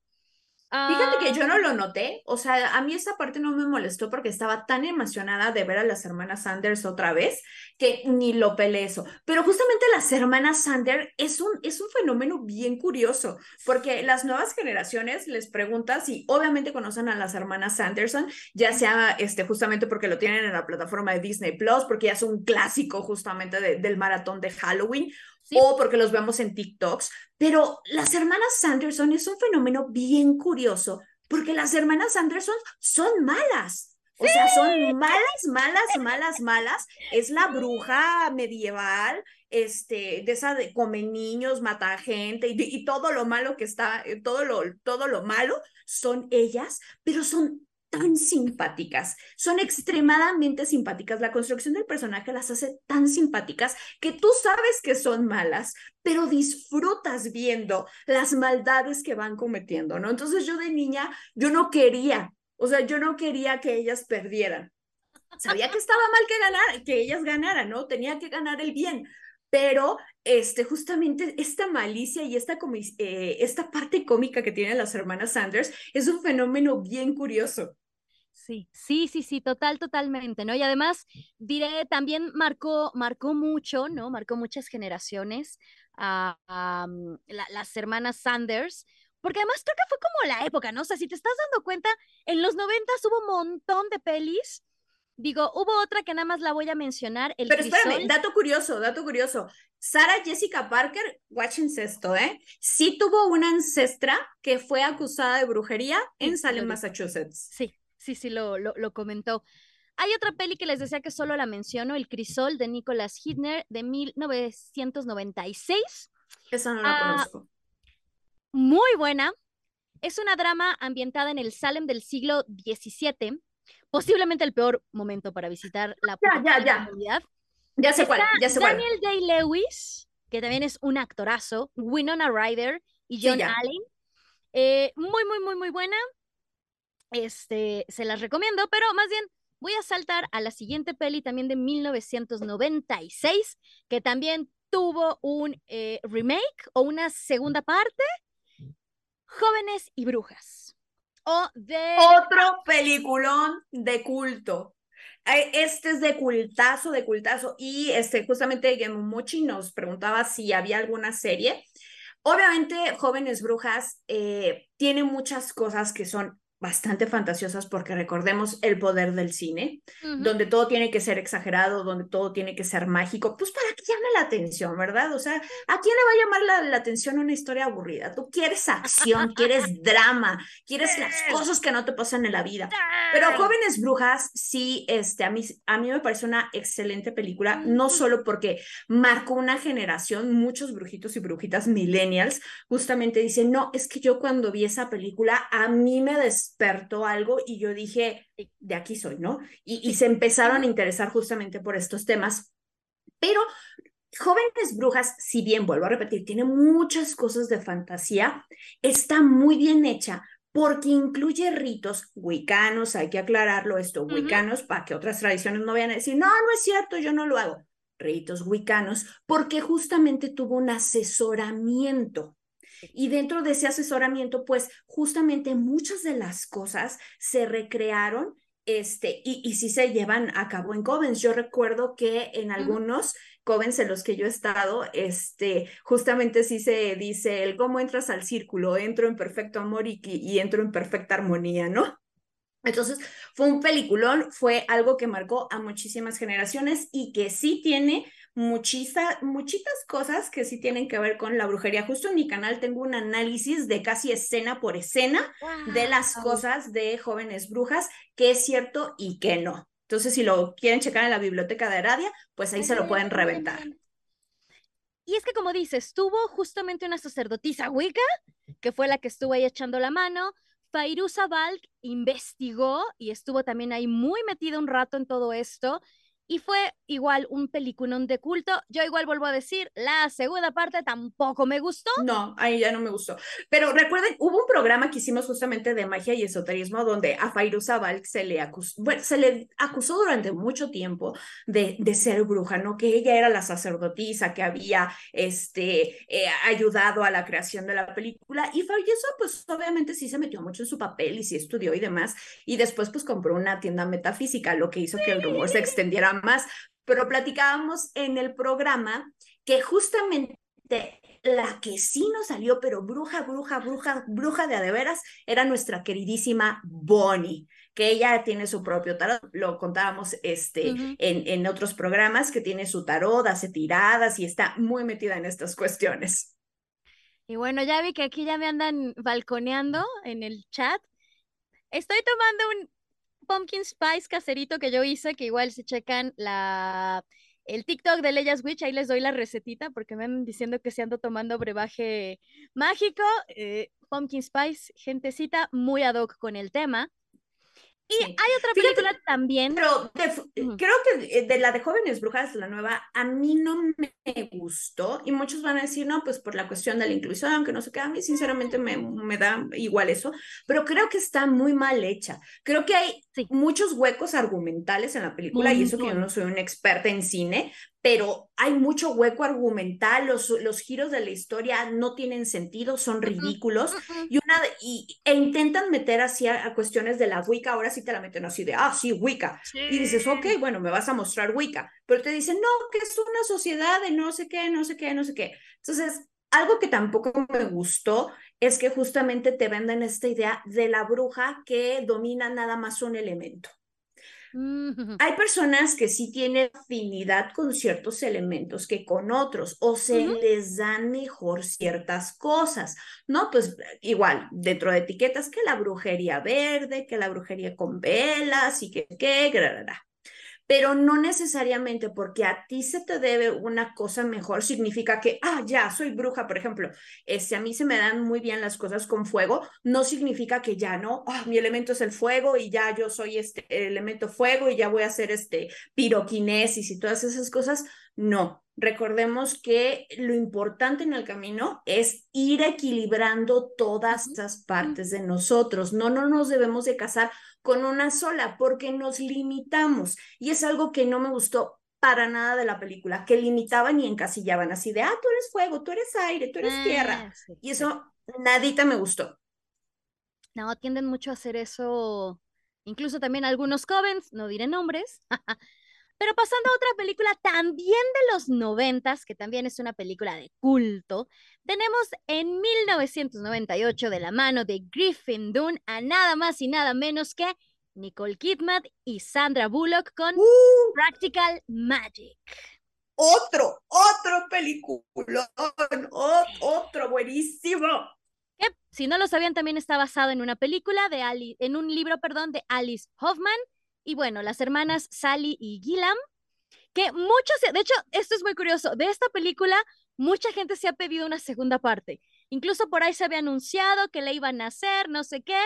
Speaker 4: Fíjate que yo no lo noté, o sea, a mí esta parte no me molestó porque estaba tan emocionada de ver a las hermanas Sanders otra vez que ni lo peleé eso. Pero justamente las hermanas Sanders es un, es un fenómeno bien curioso porque las nuevas generaciones les preguntan si obviamente conocen a las hermanas Sanderson, ya sea este, justamente porque lo tienen en la plataforma de Disney Plus, porque ya es un clásico justamente del maratón de Halloween o porque los vemos en TikToks, pero las hermanas Sanderson es un fenómeno bien curioso, porque las hermanas Sanderson son malas. O sea, son malas, malas, malas, malas. Es la bruja medieval, este, de esa de come niños, mata gente y, y, todo lo malo que está, eh, todo lo, todo lo malo son ellas, pero son tan simpáticas, son extremadamente simpáticas. La construcción del personaje las hace tan simpáticas que tú sabes que son malas, pero disfrutas viendo las maldades que van cometiendo, ¿no? Entonces yo de niña, yo no quería, o sea, yo no quería que ellas perdieran. Sabía que estaba mal que ganar, que ellas ganaran, ¿no? Tenía que ganar el bien, pero este, justamente esta malicia y esta, eh, esta parte cómica que tienen las hermanas Sanders es un fenómeno bien curioso.
Speaker 2: Sí, sí, sí, sí, total, totalmente, ¿no? Y además, diré, también marcó, marcó mucho, ¿no? Marcó muchas generaciones a, mm, las hermanas Sanders, porque además creo que fue como la época, ¿no? O sea, si te estás dando cuenta, en los noventas hubo un montón de pelis. Digo, hubo otra que nada más la voy a mencionar. El
Speaker 4: Pero espérame, dato curioso, dato curioso. Sara Jessica Parker, watching esto, ¿eh? Sí tuvo una ancestra que fue acusada de brujería en Salem, Massachusetts.
Speaker 2: Sí, sí, sí, lo, lo, comentó. Hay otra peli que les decía que solo la menciono, El Crisol de Nicholas Hitner de 1996.
Speaker 4: Esa no la ah, conozco.
Speaker 2: Muy buena. Es una drama ambientada en el Salem del siglo XVII, posiblemente el peor momento para visitar la
Speaker 4: ya, ya, ya. comunidad. Ya sé cuál, ya sé
Speaker 2: Daniel Day-Lewis, que también es un actorazo, Winona Ryder y John Allen. Eh, muy, muy, muy, muy buena este, se las recomiendo, pero más bien voy a saltar a la siguiente peli también de 1996, que también tuvo un eh, remake o una segunda parte, Jóvenes y Brujas. O de...
Speaker 4: Otro peliculón de culto. Este es de cultazo, de cultazo. Y este, justamente Mochi nos preguntaba si había alguna serie. Obviamente, Jóvenes Brujas eh, tiene muchas cosas que son bastante fantasiosas porque recordemos el poder del cine, donde todo tiene que ser exagerado, donde todo tiene que ser mágico, pues para que llame la atención, ¿verdad? O sea, ¿a quién le va a llamar la, atención una historia aburrida? Tú quieres acción, quieres drama, quieres las cosas que no te pasan en la vida. Pero Jóvenes Brujas, sí, este, a, mí, a mí me parece una excelente película, no solo porque marcó una generación, muchos brujitos y brujitas millennials justamente dicen, no, es que yo cuando vi esa película, a mí me des despertó algo y yo dije, de aquí soy, ¿no? Y, se empezaron a interesar justamente por estos temas. Pero Jóvenes Brujas, si bien vuelvo a repetir, tiene muchas cosas de fantasía, está muy bien hecha porque incluye ritos wicanos, hay que aclararlo esto, wicanos, para que otras tradiciones no vayan a decir, no, no es cierto, yo no lo hago. Ritos wicanos, porque justamente tuvo un asesoramiento y dentro de ese asesoramiento, pues justamente muchas de las cosas se recrearon este, y, y sí se llevan a cabo en Covens. Yo recuerdo que en algunos Covens en los que yo he estado, este, justamente sí se dice el cómo entras al círculo, entro en perfecto amor y, y entro en perfecta armonía, ¿no? Entonces, fue un peliculón, fue algo que marcó a muchísimas generaciones y que sí tiene muchisa, muchitas cosas que sí tienen que ver con la brujería. Justo en mi canal tengo un análisis de casi escena por escena de las cosas de jóvenes brujas, que es cierto y que no. Entonces, si lo quieren checar en la biblioteca de Aradia, pues ahí se lo pueden reventar.
Speaker 2: Y es que como dices, tuvo justamente una sacerdotisa Wicca, que fue la que estuvo ahí echando la mano. Fairuza Balk investigó y estuvo también ahí muy metido un rato en todo esto y fue igual un peliculón de culto. Yo igual vuelvo a decir, la segunda parte tampoco me gustó.
Speaker 4: No, ahí ya no me gustó. Pero recuerden, hubo un programa que hicimos justamente de magia y esoterismo donde a Fairuza Balk se le acusó, bueno, se le acusó durante mucho tiempo de, de ser bruja, ¿no? Que ella era la sacerdotisa que había este, eh, ayudado a la creación de la película. Y Fairuza, pues obviamente sí se metió mucho en su papel y sí estudió y demás. Y después, pues compró una tienda metafísica, lo que hizo que el rumor se extendiera más, pero platicábamos en el programa que justamente la que sí nos salió, pero bruja, bruja, bruja, bruja de adeveras, era nuestra queridísima Bonnie, que ella tiene su propio tarot, lo contábamos este, en, en otros programas, que tiene su tarot, hace tiradas y está muy metida en estas cuestiones.
Speaker 2: Y bueno, ya vi que aquí ya me andan balconeando en el chat. Estoy tomando un pumpkin spice caserito que yo hice, que igual se checan la el TikTok de Leyas Witch, ahí les doy la recetita porque me van diciendo que se ando tomando brebaje mágico. Eh, pumpkin Spice, gentecita muy ad hoc con el tema. Y hay otra película también.
Speaker 4: Pero creo que de la de Jóvenes Brujas, la nueva, a mí no me gustó. Y muchos van a decir, no, pues por la cuestión de la inclusión, que no sé qué. A mí, sinceramente, me, me da igual eso. Pero creo que está muy mal hecha. Creo que hay muchos huecos argumentales en la película. y eso que yo no soy una experta en cine, pero hay mucho hueco argumental, los, los giros de la historia no tienen sentido, son ridículos, y una y, e intentan meter así a, cuestiones de la Wicca, ahora sí te la meten así de, ah, sí, Wicca, y dices, ok, bueno, me vas a mostrar Wicca, pero te dicen, no, que es una sociedad de no sé qué, no sé qué, no sé qué. Entonces, algo que tampoco me gustó es que justamente te venden esta idea de la bruja que domina nada más un elemento. Hay personas que sí tienen afinidad con ciertos elementos que con otros o se les dan mejor ciertas cosas, ¿no? Pues igual, dentro de etiquetas que la brujería verde, que la brujería con velas y que, que, pero no necesariamente porque a ti se te debe una cosa mejor significa que, ah, ya, soy bruja, por ejemplo, este, a mí se me dan muy bien las cosas con fuego, no significa que ya no, ah, mi elemento es el fuego y ya yo soy este elemento fuego y ya voy a hacer este piroquinesis y todas esas cosas, no. Recordemos que lo importante en el camino es ir equilibrando todas estas partes de nosotros. No, no nos debemos de casar con una sola porque nos limitamos. Y es algo que no me gustó para nada de la película, que limitaban y encasillaban así de, ah, tú eres fuego, tú eres aire, tú eres tierra. Ah, y eso nadita me gustó.
Speaker 2: No, tienden mucho a hacer eso, incluso también algunos covens, no diré nombres. Pero pasando a otra película también de los noventas, que también es una película de culto, tenemos en 1998 de la mano de Griffin Dunn a nada más y nada menos que Nicole Kidman y Sandra Bullock con ¡Uh! Practical Magic.
Speaker 4: Otro, otro película, otro buenísimo.
Speaker 2: Que, si no lo sabían, también está basado en una película de Ali, en un libro, perdón, de Alice Hoffman. Y bueno, las hermanas Sally y Gillam, que muchos, de hecho, esto es muy curioso, de esta película mucha gente se ha pedido una segunda parte. Incluso por ahí se había anunciado que le iban a hacer, no sé qué.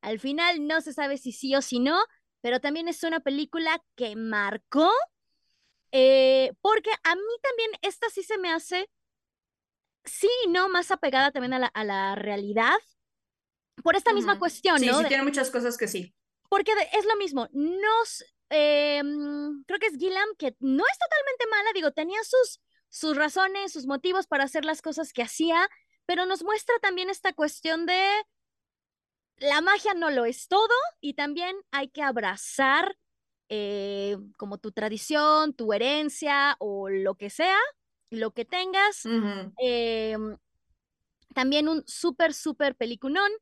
Speaker 2: Al final no se sabe si sí o si no, pero también es una película que marcó, eh, porque a mí también esta sí se me hace, sí y no, más apegada también a la, a la realidad, por esta misma cuestión,
Speaker 4: ¿no?
Speaker 2: Sí,
Speaker 4: sí, tiene muchas cosas que sí.
Speaker 2: Porque es lo mismo, nos, em, creo que es Gillam, que no es totalmente mala, digo, tenía sus sus razones, sus motivos para hacer las cosas que hacía, pero nos muestra también esta cuestión de la magia no lo es todo y también hay que abrazar eh, como tu tradición, tu herencia o lo que sea, lo que tengas. Em, también un súper, súper peliculón.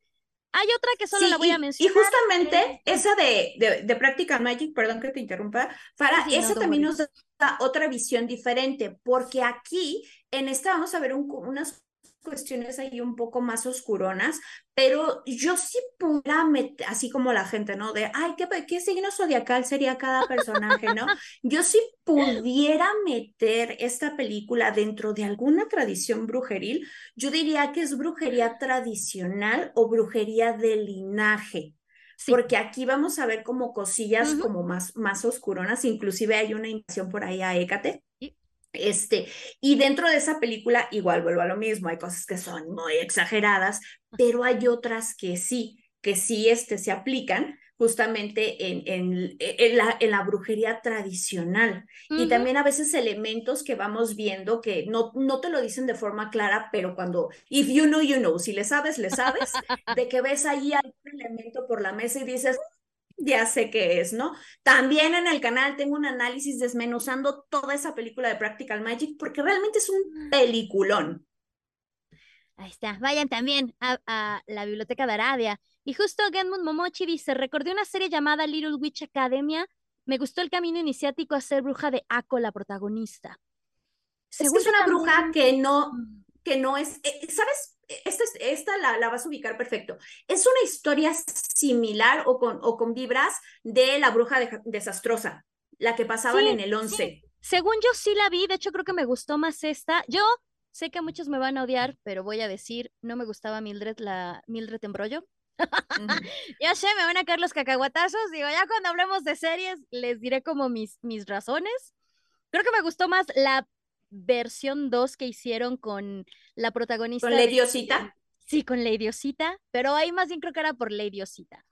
Speaker 2: Hay otra que solo la voy a mencionar.
Speaker 4: Y justamente esa de, de, de, Practical Magic, perdón que te interrumpa, para esa también nos da otra visión diferente, porque aquí en esta vamos a ver unas cuestiones ahí un poco más oscuronas, pero yo sí pudiera meter, así como la gente, ¿no? De, ay, ¿qué, qué signo zodiacal sería cada personaje, ¿no? Yo sí pudiera meter esta película dentro de alguna tradición brujeril, yo diría que es brujería tradicional o brujería de linaje. Porque aquí vamos a ver como cosillas como más, más oscuronas, inclusive hay una invasión por ahí a Hécate. Este, y dentro de esa película, igual vuelvo a lo mismo, hay cosas que son muy exageradas, pero hay otras que sí, que sí este, se aplican justamente en, en, en, la, en la brujería tradicional. Y también a veces elementos que vamos viendo que no, no te lo dicen de forma clara, pero cuando, if you know, you know, si le sabes, le sabes, de que ves ahí algún elemento por la mesa y dices, ya sé qué es, ¿no? También en el canal tengo un análisis desmenuzando toda esa película de Practical Magic porque realmente es un mm. peliculón.
Speaker 2: Ahí está, vayan también a, la biblioteca de Aradia. Y justo Genmund Momochi dice, recordé una serie llamada Little Witch Academia, me gustó el camino iniciático a ser bruja de Ako, la protagonista.
Speaker 4: Es, que es una bruja que no, mm. Que no es, eh, ¿sabes? esta, esta la, la, vas a ubicar perfecto. Es una historia similar o con, o con vibras de la bruja desastrosa, la que pasaban en el 11.
Speaker 2: Según yo sí la vi, de hecho creo que me gustó más esta. Yo sé que muchos me van a odiar, pero voy a decir, no me gustaba Mildred, la Mildred Embrollo. ya sé, me van a caer los cacahuatazos. Digo, ya cuando hablemos de series, les diré como mis, mis razones. Creo que me gustó más la versión 2 que hicieron con la protagonista.
Speaker 4: ¿Con Lady Osita?
Speaker 2: Sí, con Lady Osita, pero ahí más bien creo que era por Lady Osita.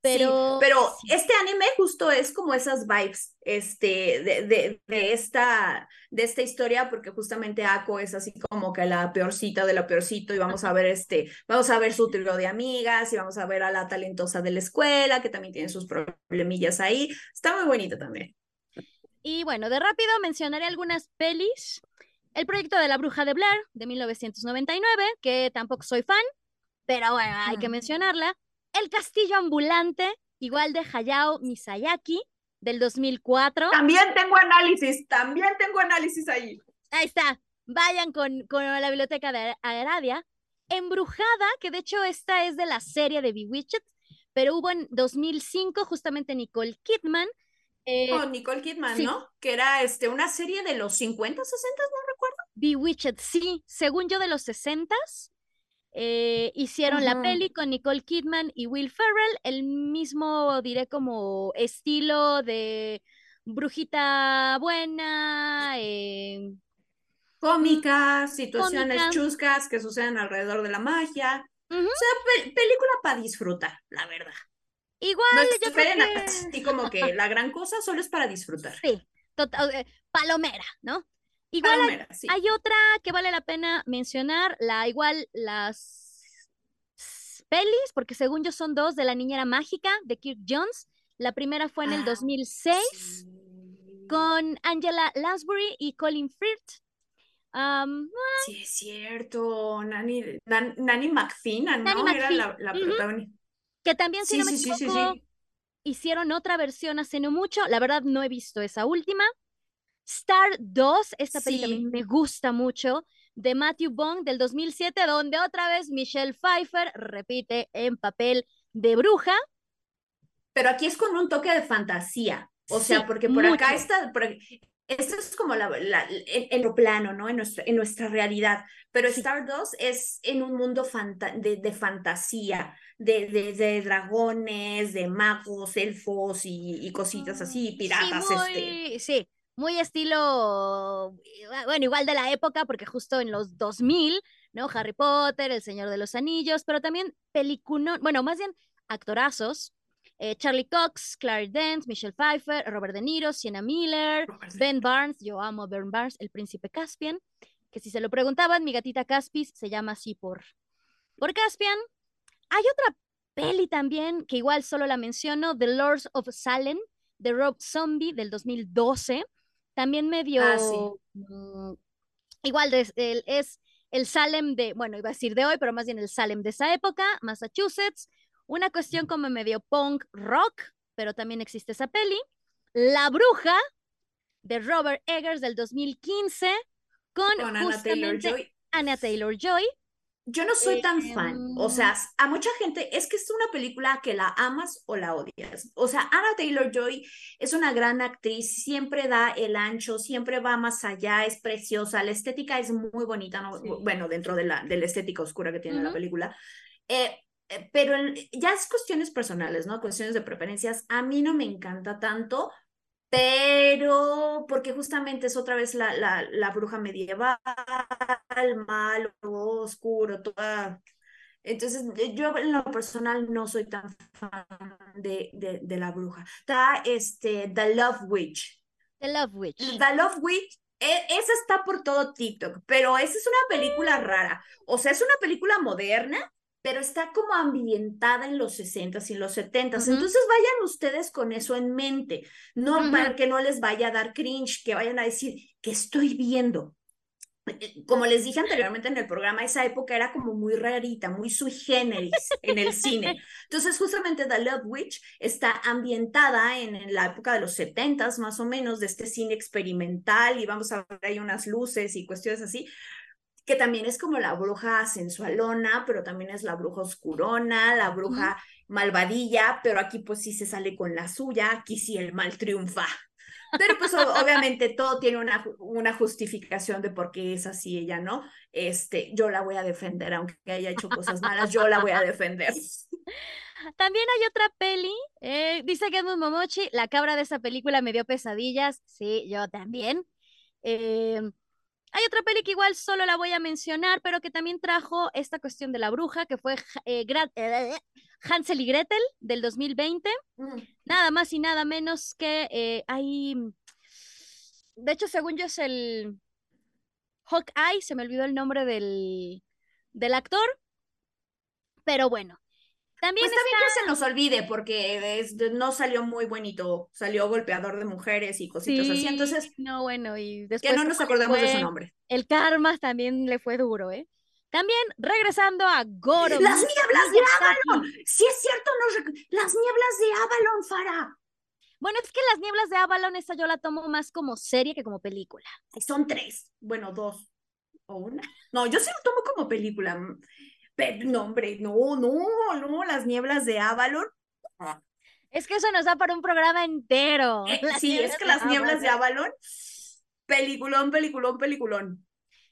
Speaker 2: Pero,
Speaker 4: pero este anime justo es como esas vibes este, de, de, de, esta, de esta historia, porque justamente Ako es así como que la peorcita de la peorcito, y vamos a ver este, vamos a ver su trío de amigas, y vamos a ver a la talentosa de la escuela, que también tiene sus problemillas ahí. Está muy bonita también.
Speaker 2: Y bueno, de rápido mencionaré algunas pelis. El proyecto de la bruja de Blair, de 1999, que tampoco soy fan, pero bueno, hay que mencionarla. El castillo ambulante, igual de Hayao Miyazaki, del 2004.
Speaker 4: También tengo análisis, también tengo análisis ahí.
Speaker 2: Ahí está, vayan con, con la biblioteca de Aradia. Embrujada, que de hecho esta es de la serie de Bewitched, pero hubo en 2005 justamente Nicole Kidman,
Speaker 4: eh, con Nicole Kidman, ¿no? Que era este, una serie de los 50, 60, no recuerdo.
Speaker 2: Bewitched, sí, según yo de los 60 eh, hicieron la peli con Nicole Kidman y Will Ferrell, el mismo, diré, como estilo de brujita buena, eh,
Speaker 4: cómicas, situaciones chuscas que suceden alrededor de la magia. O sea, película para disfrutar, la verdad.
Speaker 2: Igual,
Speaker 4: no yo creo que... así como que la gran cosa solo es para disfrutar.
Speaker 2: Sí, total, eh, palomera, ¿no? Igual hay, otra que vale la pena mencionar, la igual las pelis, porque según yo son dos de La Niñera Mágica de Kirk Jones. La primera fue en el 2006 ah, con Angela Lansbury y Colin Firth.
Speaker 4: Ah. sí, es cierto. Nani McPhee, ¿no? Era la, la protagonista.
Speaker 2: Que también, si no me equivoco, hicieron otra versión hace no mucho. La verdad, no he visto esa última. Star 2, esta película me gusta mucho, de Matthew Bond del 2007, donde otra vez Michelle Pfeiffer repite en papel de bruja.
Speaker 4: Pero aquí es con un toque de fantasía. O sea, porque por acá está, esto es como la, en, lo plano, ¿no? En nuestra, en nuestra realidad. Pero Star 2 es en un mundo de, de, fantasía, de, de, dragones, de magos, elfos y, cositas así, piratas.
Speaker 2: Sí
Speaker 4: muy,
Speaker 2: este. sí, muy estilo, bueno, igual de la época, porque justo en los 2000, ¿no? Harry Potter, El Señor de los Anillos, pero también película, bueno, más bien actorazos eh, Charlie Cox, Claire Dent, Michelle Pfeiffer, Robert De Niro, Sienna Miller, Ben Barnes, yo amo Ben Barnes, el príncipe Caspian, que si se lo preguntaban, mi gatita Caspis se llama así por, por Caspian. Hay otra peli también, que igual solo la menciono, The Lords of Salem, de Rob Zombie del 2012. También medio... Ah, mm, igual es el Salem de, bueno, iba a decir de hoy, pero más bien el Salem de esa época, Massachusetts, una cuestión como medio punk rock, pero también existe esa peli. La Bruja, de Robert Eggers del 2015, con,
Speaker 4: Con Anna Taylor-Joy.
Speaker 2: Anna Taylor-Joy.
Speaker 4: Yo no soy tan
Speaker 2: Eh,
Speaker 4: fan, o sea, a mucha gente es que es una película que la amas o la odias. O sea, Anna Taylor-Joy es una gran actriz, siempre da el ancho, siempre va más allá, es preciosa, la estética es muy bonita, ¿no?
Speaker 2: Sí.
Speaker 4: bueno, dentro de la, de la estética oscura que tiene la película. Eh, pero en- ya es cuestiones personales, ¿no? Cuestiones de preferencias. A mí no me encanta tanto, pero porque justamente es otra vez la, la, la bruja medieval, malo, oscuro, toda. Entonces, eh, yo en lo personal no soy tan fan de, de, de la bruja. Está este, The Love Witch.
Speaker 2: The Love Witch.
Speaker 4: The Love Witch, e- esa está por todo TikTok, pero esa es una película rara. O sea, es una película moderna, pero está como ambientada en los 60s y los 70s.
Speaker 2: Ujú.
Speaker 4: Entonces vayan ustedes con eso en mente, no
Speaker 2: Ujú.
Speaker 4: para que no les vaya a dar cringe, que vayan a decir que estoy viendo. Eh, Como les dije anteriormente en el programa, esa época era como muy rarita, muy sui generis en el cine. Entonces, justamente The Love Witch está ambientada en, en la época de los 70s, más o menos, de este cine experimental, y vamos a ver ahí unas luces y cuestiones así, que también es como la bruja sensualona, pero también es la bruja oscurona, la bruja malvadilla, pero aquí pues sí se sale con la suya, aquí sí el mal triunfa. Pero pues obviamente todo tiene una, una justificación de por qué es así ella, ¿no? Este, yo la voy a defender, aunque haya hecho cosas malas, yo la voy a defender.
Speaker 2: También hay otra peli, eh, dice Edmund Momochi, la cabra de esa película me dio pesadillas, sí, yo también. Eh, hay otra peli que igual solo la voy a mencionar, pero que también trajo esta cuestión de la bruja, que fue eh, eh, Hansel y Gretel del 2020,
Speaker 4: Mm.
Speaker 2: nada más y nada menos que eh, hay, de hecho según yo es el Hawkeye, se me olvidó el nombre del, del actor, pero bueno. También
Speaker 4: Pues está bien que se nos olvide porque es- no salió muy bonito, salió golpeador de mujeres y cositas así,
Speaker 2: Sí,
Speaker 4: entonces
Speaker 2: no, bueno, y
Speaker 4: que
Speaker 2: después
Speaker 4: no nos acordemos de su nombre.
Speaker 2: El karma también le fue duro, ¿eh? También regresando a Goro.
Speaker 4: ¡Las nieblas de. Avalon! Sí es cierto, rec- las nieblas de Avalon, Farah.
Speaker 2: Bueno, es que las nieblas de Avalon, esta yo la tomo más como serie que como película.
Speaker 4: Son tres, bueno, dos o una. No, yo sí lo tomo como película. Pero, no, hombre, no, no, no, las nieblas de Avalon.
Speaker 2: Es que eso nos da para un programa entero.
Speaker 4: Eh, sí, es que las nieblas de
Speaker 2: Avalon.
Speaker 4: Peliculón, peliculón, peliculón.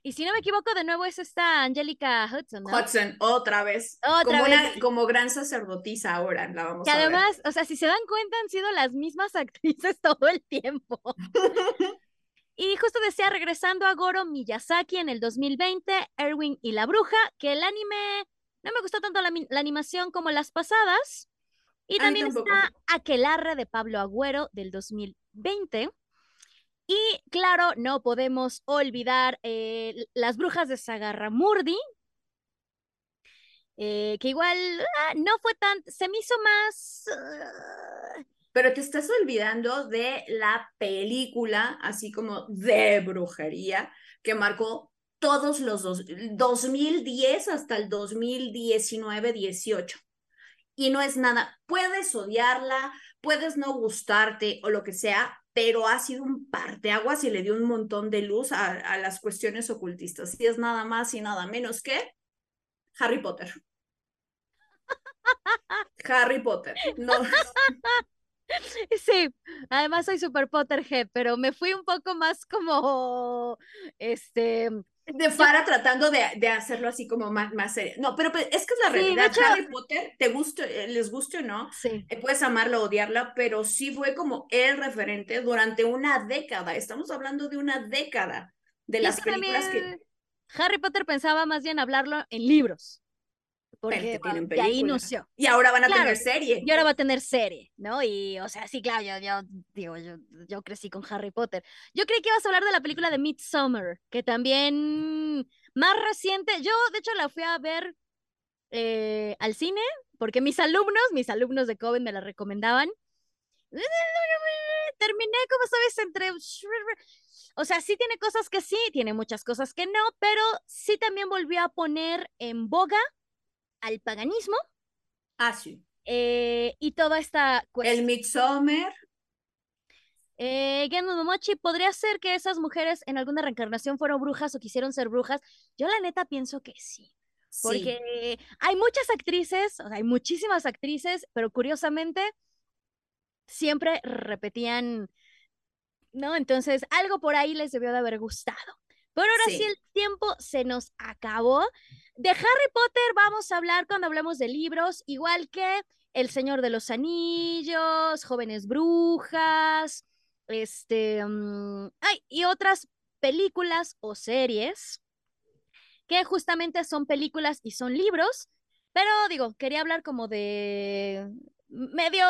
Speaker 2: Y si no me equivoco, de nuevo es esta Angélica Hudson, ¿no?
Speaker 4: Hudson, otra vez.
Speaker 2: Otra
Speaker 4: como,
Speaker 2: vez.
Speaker 4: Una, como gran sacerdotisa ahora, la vamos
Speaker 2: Que
Speaker 4: a ver.
Speaker 2: además, o sea, si se dan cuenta, han sido las mismas actrices todo el tiempo. Y justo decía, regresando a Goro Miyazaki en el 2020, Erwin y la Bruja, que el anime no me gustó tanto la, animación como las pasadas. Y también está Aquelarre de Pablo Agüero del 2020. Y claro, no podemos olvidar eh, Las Brujas de Sagarramurdi, eh, que igual ah, no fue tan, se me hizo más... ah,
Speaker 4: Pero te estás olvidando de la película, así como de brujería, que marcó todos los dos, 2010 hasta el 2019-18. Y no es nada, puedes odiarla, puedes no gustarte o lo que sea, pero ha sido un parteaguas y le dio un montón de luz a, a las cuestiones ocultistas. Y es nada más y nada menos que Harry Potter. Harry Potter. No,
Speaker 2: Sí, además soy super Potterhead, pero me fui un poco más como, este,
Speaker 4: De Farah tratando de, de hacerlo así como más, más serio. No, pero pues, es que es la
Speaker 2: Sí,
Speaker 4: realidad.
Speaker 2: hecho-
Speaker 4: Harry Potter, te guste, eh, les guste o no,
Speaker 2: sí,
Speaker 4: eh, puedes amarla o odiarla, pero sí fue como el referente durante una década. Estamos hablando de una década de las películas que,
Speaker 2: Harry Potter pensaba más bien hablarlo en libros, porque
Speaker 4: que tienen
Speaker 2: de ahí inició.
Speaker 4: Y ahora van a
Speaker 2: Claro,
Speaker 4: tener serie.
Speaker 2: Y ahora va a tener serie, ¿no? Y, o sea, sí, claro, yo, yo digo, yo, yo crecí con Harry Potter. Yo creí que ibas a hablar de la película de Midsommar, que también más reciente, yo de hecho la fui a ver eh, al cine, porque mis alumnos, mis alumnos de Coven me la recomendaban. terminé, como sabes, entre... O sea, sí tiene cosas que sí, tiene muchas cosas que no, pero sí también volvió a poner en boga al paganismo.
Speaker 4: Ah, sí.
Speaker 2: Eh, y toda esta
Speaker 4: cuestión. El Midsommar.
Speaker 2: Eh, Momochi, ¿podría ser que esas mujeres en alguna reencarnación fueron brujas o quisieron ser brujas? Yo la neta pienso que sí. Porque hay muchas actrices, hay muchísimas actrices, pero curiosamente siempre repetían, ¿no? Entonces algo por ahí les debió de haber gustado. Pero ahora sí. el tiempo se nos acabó. De Harry Potter vamos a hablar cuando hablemos de libros, igual que El Señor de los Anillos, Jóvenes Brujas, este, mm, ay, y otras películas o series que justamente son películas y son libros, pero digo, quería hablar como de medio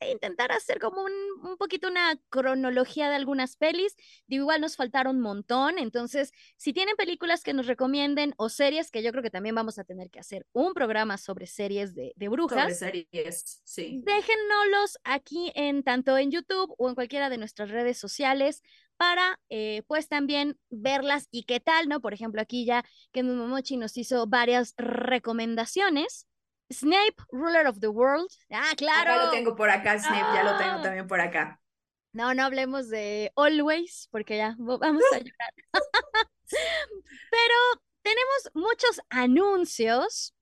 Speaker 2: eh, intentar hacer como un, un, poquito una cronología de algunas pelis. Digo, igual nos faltaron un montón. Entonces, si tienen películas que nos recomienden o series, que yo creo que también vamos a tener que hacer un programa sobre series de, de brujas.
Speaker 4: Sobre series, sí.
Speaker 2: Déjennoslos aquí en tanto en YouTube o en cualquiera de nuestras redes sociales para eh, pues también verlas y qué tal, ¿no? Por ejemplo, aquí ya que Momochi nos hizo varias recomendaciones Snape, Ruler of the World. Ah, claro.
Speaker 4: Acá lo tengo por acá, Snape, ya lo tengo ah. también por acá.
Speaker 2: No, no hablemos de Always, porque ya vamos a llorar. Pero tenemos muchos anuncios.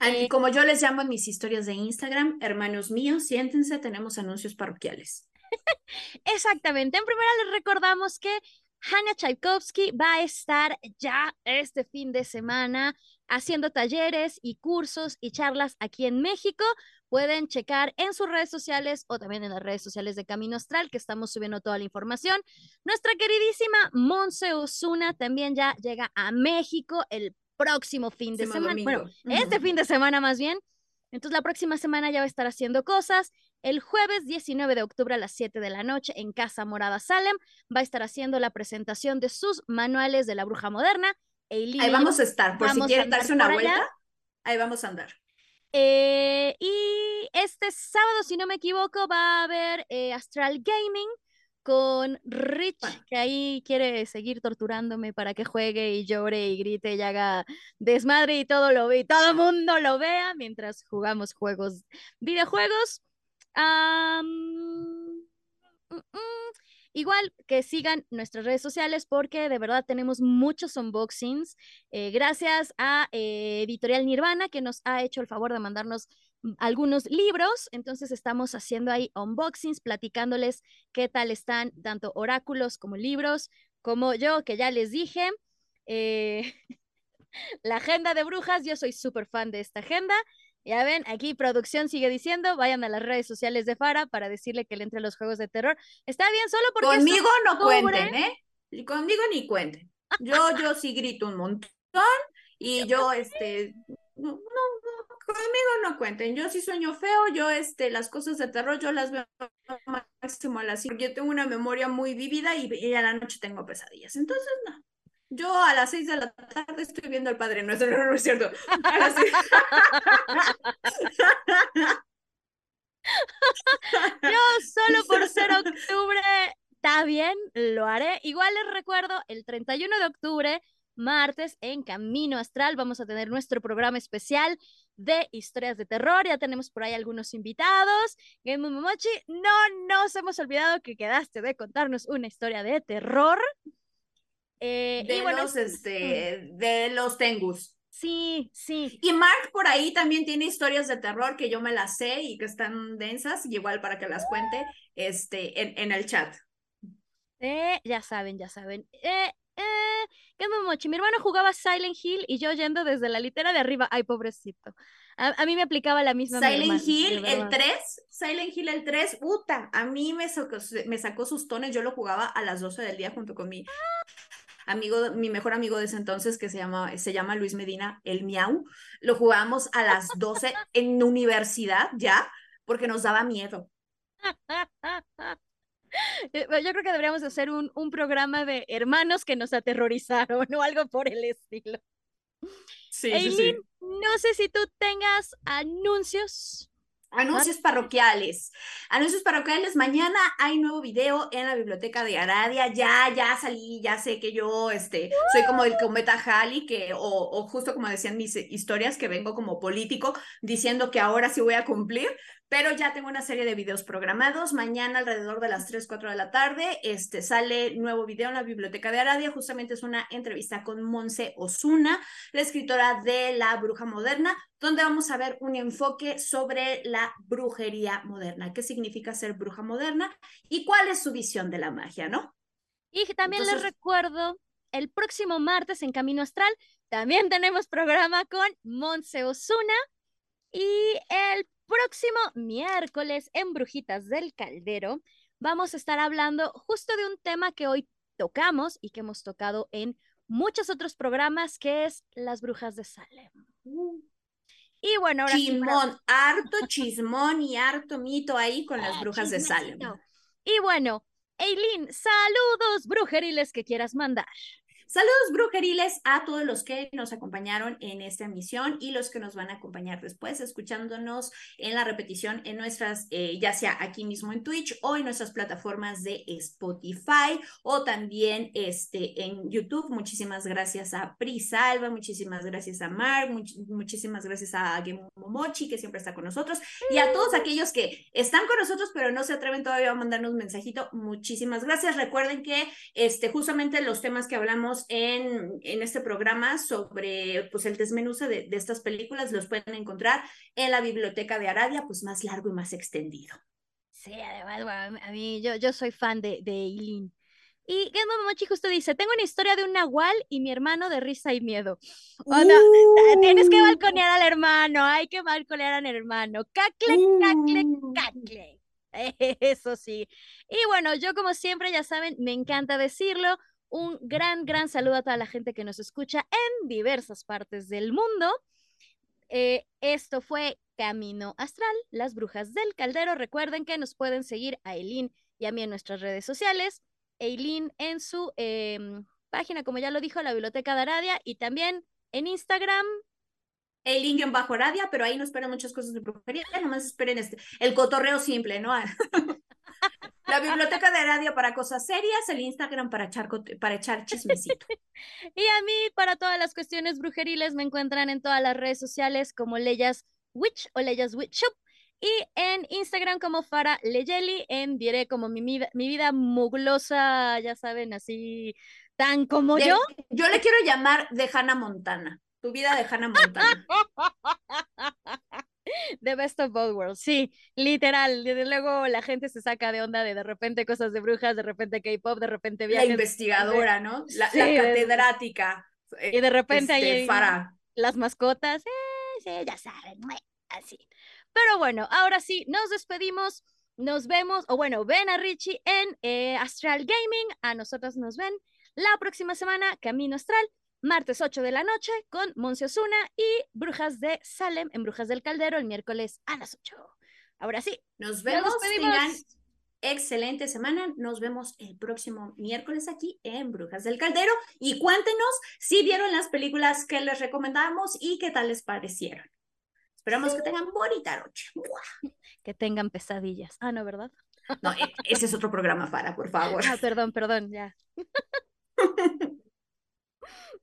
Speaker 4: Eh, como yo les llamo en mis historias de Instagram, hermanos míos, siéntense, tenemos anuncios parroquiales.
Speaker 2: Exactamente. En primera les recordamos que Hannah Tchaikovsky va a estar ya este fin de semana haciendo talleres y cursos y charlas aquí en México. Pueden checar en sus redes sociales o también en las redes sociales de Camino Astral, que estamos subiendo toda la información. Nuestra queridísima Monse Osuna también ya llega a México el próximo fin de semana. Bueno, este fin de semana más bien. Entonces la próxima semana ya va a estar haciendo cosas. El jueves 19 de octubre a las 7 de la noche en Casa Morada Salem va a estar haciendo la presentación de sus manuales de la bruja moderna.
Speaker 4: ahí vamos a estar, por si quieren darse una vuelta, ahí vamos a andar.
Speaker 2: Eh, y este sábado, si no me equivoco, va a haber eh, Astral Gaming con Rich, que ahí quiere seguir torturándome para que juegue y llore y grite y haga desmadre y todo lo ve, y todo el mundo lo vea mientras jugamos juegos, videojuegos. Mm, mm, igual que sigan nuestras redes sociales porque de verdad tenemos muchos unboxings. Eh, gracias a eh, Editorial Nirvana que nos ha hecho el favor de mandarnos mm, algunos libros. Entonces estamos haciendo ahí unboxings, platicándoles qué tal están tanto oráculos como libros, como yo que ya les dije. Eh, la agenda de brujas, yo soy súper fan de esta agenda. Ya ven, aquí producción sigue diciendo, vayan a las redes sociales de Fara para decirle que le entre los juegos de terror. Está bien, solo porque...
Speaker 4: Conmigo no cuenten, ¿eh? Conmigo ni cuenten. Yo, yo sí grito un montón y yo, este, no, no, conmigo no cuenten. Yo sí sueño feo, yo, este, las cosas de terror, yo las veo máximo a las porque yo tengo una memoria muy vívida y, y a la noche tengo pesadillas. Entonces, no. Yo a las seis de la tarde estoy viendo el Padre no, es cierto.
Speaker 2: Yo solo por ser octubre, está bien, lo haré. Igual les recuerdo, el 31 de octubre, martes, en Camino Astral, vamos a tener nuestro programa especial de historias de terror. Ya tenemos por ahí algunos invitados. Game Momochi, no nos hemos olvidado que quedaste de contarnos una historia de terror.
Speaker 4: Eh, de, los, este, de los Tengus.
Speaker 2: Sí, sí.
Speaker 4: Y Mark por ahí también tiene historias de terror que yo me las sé y que están densas, y igual para que las cuente este, en, en el chat.
Speaker 2: Eh, ya saben, ya saben. Eh, eh, mochi. Mi hermano jugaba Silent Hill y yo yendo desde la litera de arriba. Ay, pobrecito. A, mí me aplicaba la misma.
Speaker 4: Silent Hill, el 3, Silent Hill el 3, puta, a mí me sacó, me sacó sus tones, yo lo jugaba a las 12 del día junto con mi, amigo, mi mejor amigo de ese entonces, que se llama, se llama Luis Medina, el Miau, lo jugábamos a las 12 en universidad ya, porque nos daba miedo.
Speaker 2: Eh, yo creo que deberíamos hacer un, un programa de hermanos que nos aterrorizaron o algo por el estilo.
Speaker 4: Sí, sí, sí.
Speaker 2: No sé si tú tengas anuncios.
Speaker 4: Anuncios parroquiales. Anuncios parroquiales. Mañana hay nuevo video en la biblioteca de Aradia. Ya, ya salí, ya sé que yo este, soy como el cometa Halley, que, o, o justo como decían mis historias, que vengo como político diciendo que ahora sí voy a cumplir pero ya tengo una serie de videos programados. Mañana alrededor de las 3, 4 de la tarde este, sale nuevo video en la Biblioteca de Aradia. Justamente es una entrevista con Monse Osuna, la escritora de La Bruja Moderna, donde vamos a ver un enfoque sobre la brujería moderna. ¿Qué significa ser bruja moderna? Y cuál es su visión de la magia, ¿no?
Speaker 2: Y también les recuerdo, el próximo martes en Camino Astral también tenemos programa con Monse Osuna. Y el próximo miércoles en Brujitas del Caldero vamos a estar hablando justo de un tema que hoy tocamos y que hemos tocado en muchos otros programas, que es las brujas de Salem.
Speaker 4: Y bueno, ahora Chismón, harto chismón y harto mito ahí con las ah, brujas de Salem.
Speaker 2: Y bueno, Eileen, saludos brujeriles que quieras mandar.
Speaker 4: Saludos brujeriles a todos los que nos acompañaron en esta emisión y los que nos van a acompañar después, escuchándonos en la repetición en nuestras, eh, ya sea aquí mismo en Twitch o en nuestras plataformas de Spotify o también este, en YouTube. Muchísimas gracias a Prisalva, muchísimas gracias a Mark, muchísimas gracias a Momochi, que siempre está con nosotros, y a todos aquellos que están con nosotros, pero no se atreven todavía a mandarnos un mensajito. Muchísimas gracias. Recuerden que este, justamente los temas que hablamos en, en este programa sobre pues, el desmenuce de, de, estas películas, los pueden encontrar en la biblioteca de Aradia, pues más largo y más extendido.
Speaker 2: Sí, además, a mí, yo, yo soy fan de, de Eileen. Y Genmo Momochi justo dice, tengo una historia de un nahual y mi hermano de risa y miedo. Uh. tienes que balconear al hermano, hay que balconear al hermano. Cacle, cacle, uh. cacle. Eso sí. Y bueno, yo como siempre, ya saben, me encanta decirlo, un gran, gran saludo a toda la gente que nos escucha en diversas partes del mundo. Eh, esto fue Camino Astral, las brujas del caldero. Recuerden que nos pueden seguir a Eileen y a mí en nuestras redes sociales. Eileen en su em, página, como ya lo dijo, la Biblioteca de Aradia, y también en Instagram.
Speaker 4: Eileen bajo Aradia, pero ahí no esperan muchas cosas de brujería, nomás esperen este, el cotorreo simple, ¿no? La biblioteca de radio para cosas serias, el Instagram para echar, para echar chismecito.
Speaker 2: y a mí, para todas las cuestiones brujeriles, me encuentran en todas las redes sociales como Leyas Witch o Leyas Witch Shop. Y en Instagram como Fara Leyeli, en Diré como mi, mi, vida muglosa, ya saben, así tan como yo.
Speaker 4: Yo le quiero llamar de Hannah Montana. Tu vida de Hannah Montana.
Speaker 2: The best of both worlds, sí, literal. Desde luego la gente se saca de onda de de repente cosas de brujas, de repente K-pop, de repente
Speaker 4: viajes. La investigadora, ¿no? La, catedrática.
Speaker 2: y de repente hay este, las mascotas, eh, sí, ya saben, así. Pero bueno, ahora sí, nos despedimos. Nos vemos, o bueno, ven a Richie en eh, Astral Gaming. A nosotros nos ven la próxima semana, Camino Astral martes 8 de la noche con Monse Osuna y Brujas de Salem en Brujas del Caldero el miércoles a las 8. Ahora sí,
Speaker 4: nos vemos. Tengan excelente semana. Nos vemos el próximo miércoles aquí en Brujas del Caldero y cuéntenos si vieron las películas que les recomendamos y qué tal les parecieron. Esperamos que tengan bonita noche.
Speaker 2: Que tengan pesadillas. Ah, no, ¿verdad?
Speaker 4: No, e-, ese es otro programa, para, por favor.
Speaker 2: Ah, perdón, perdón, ya.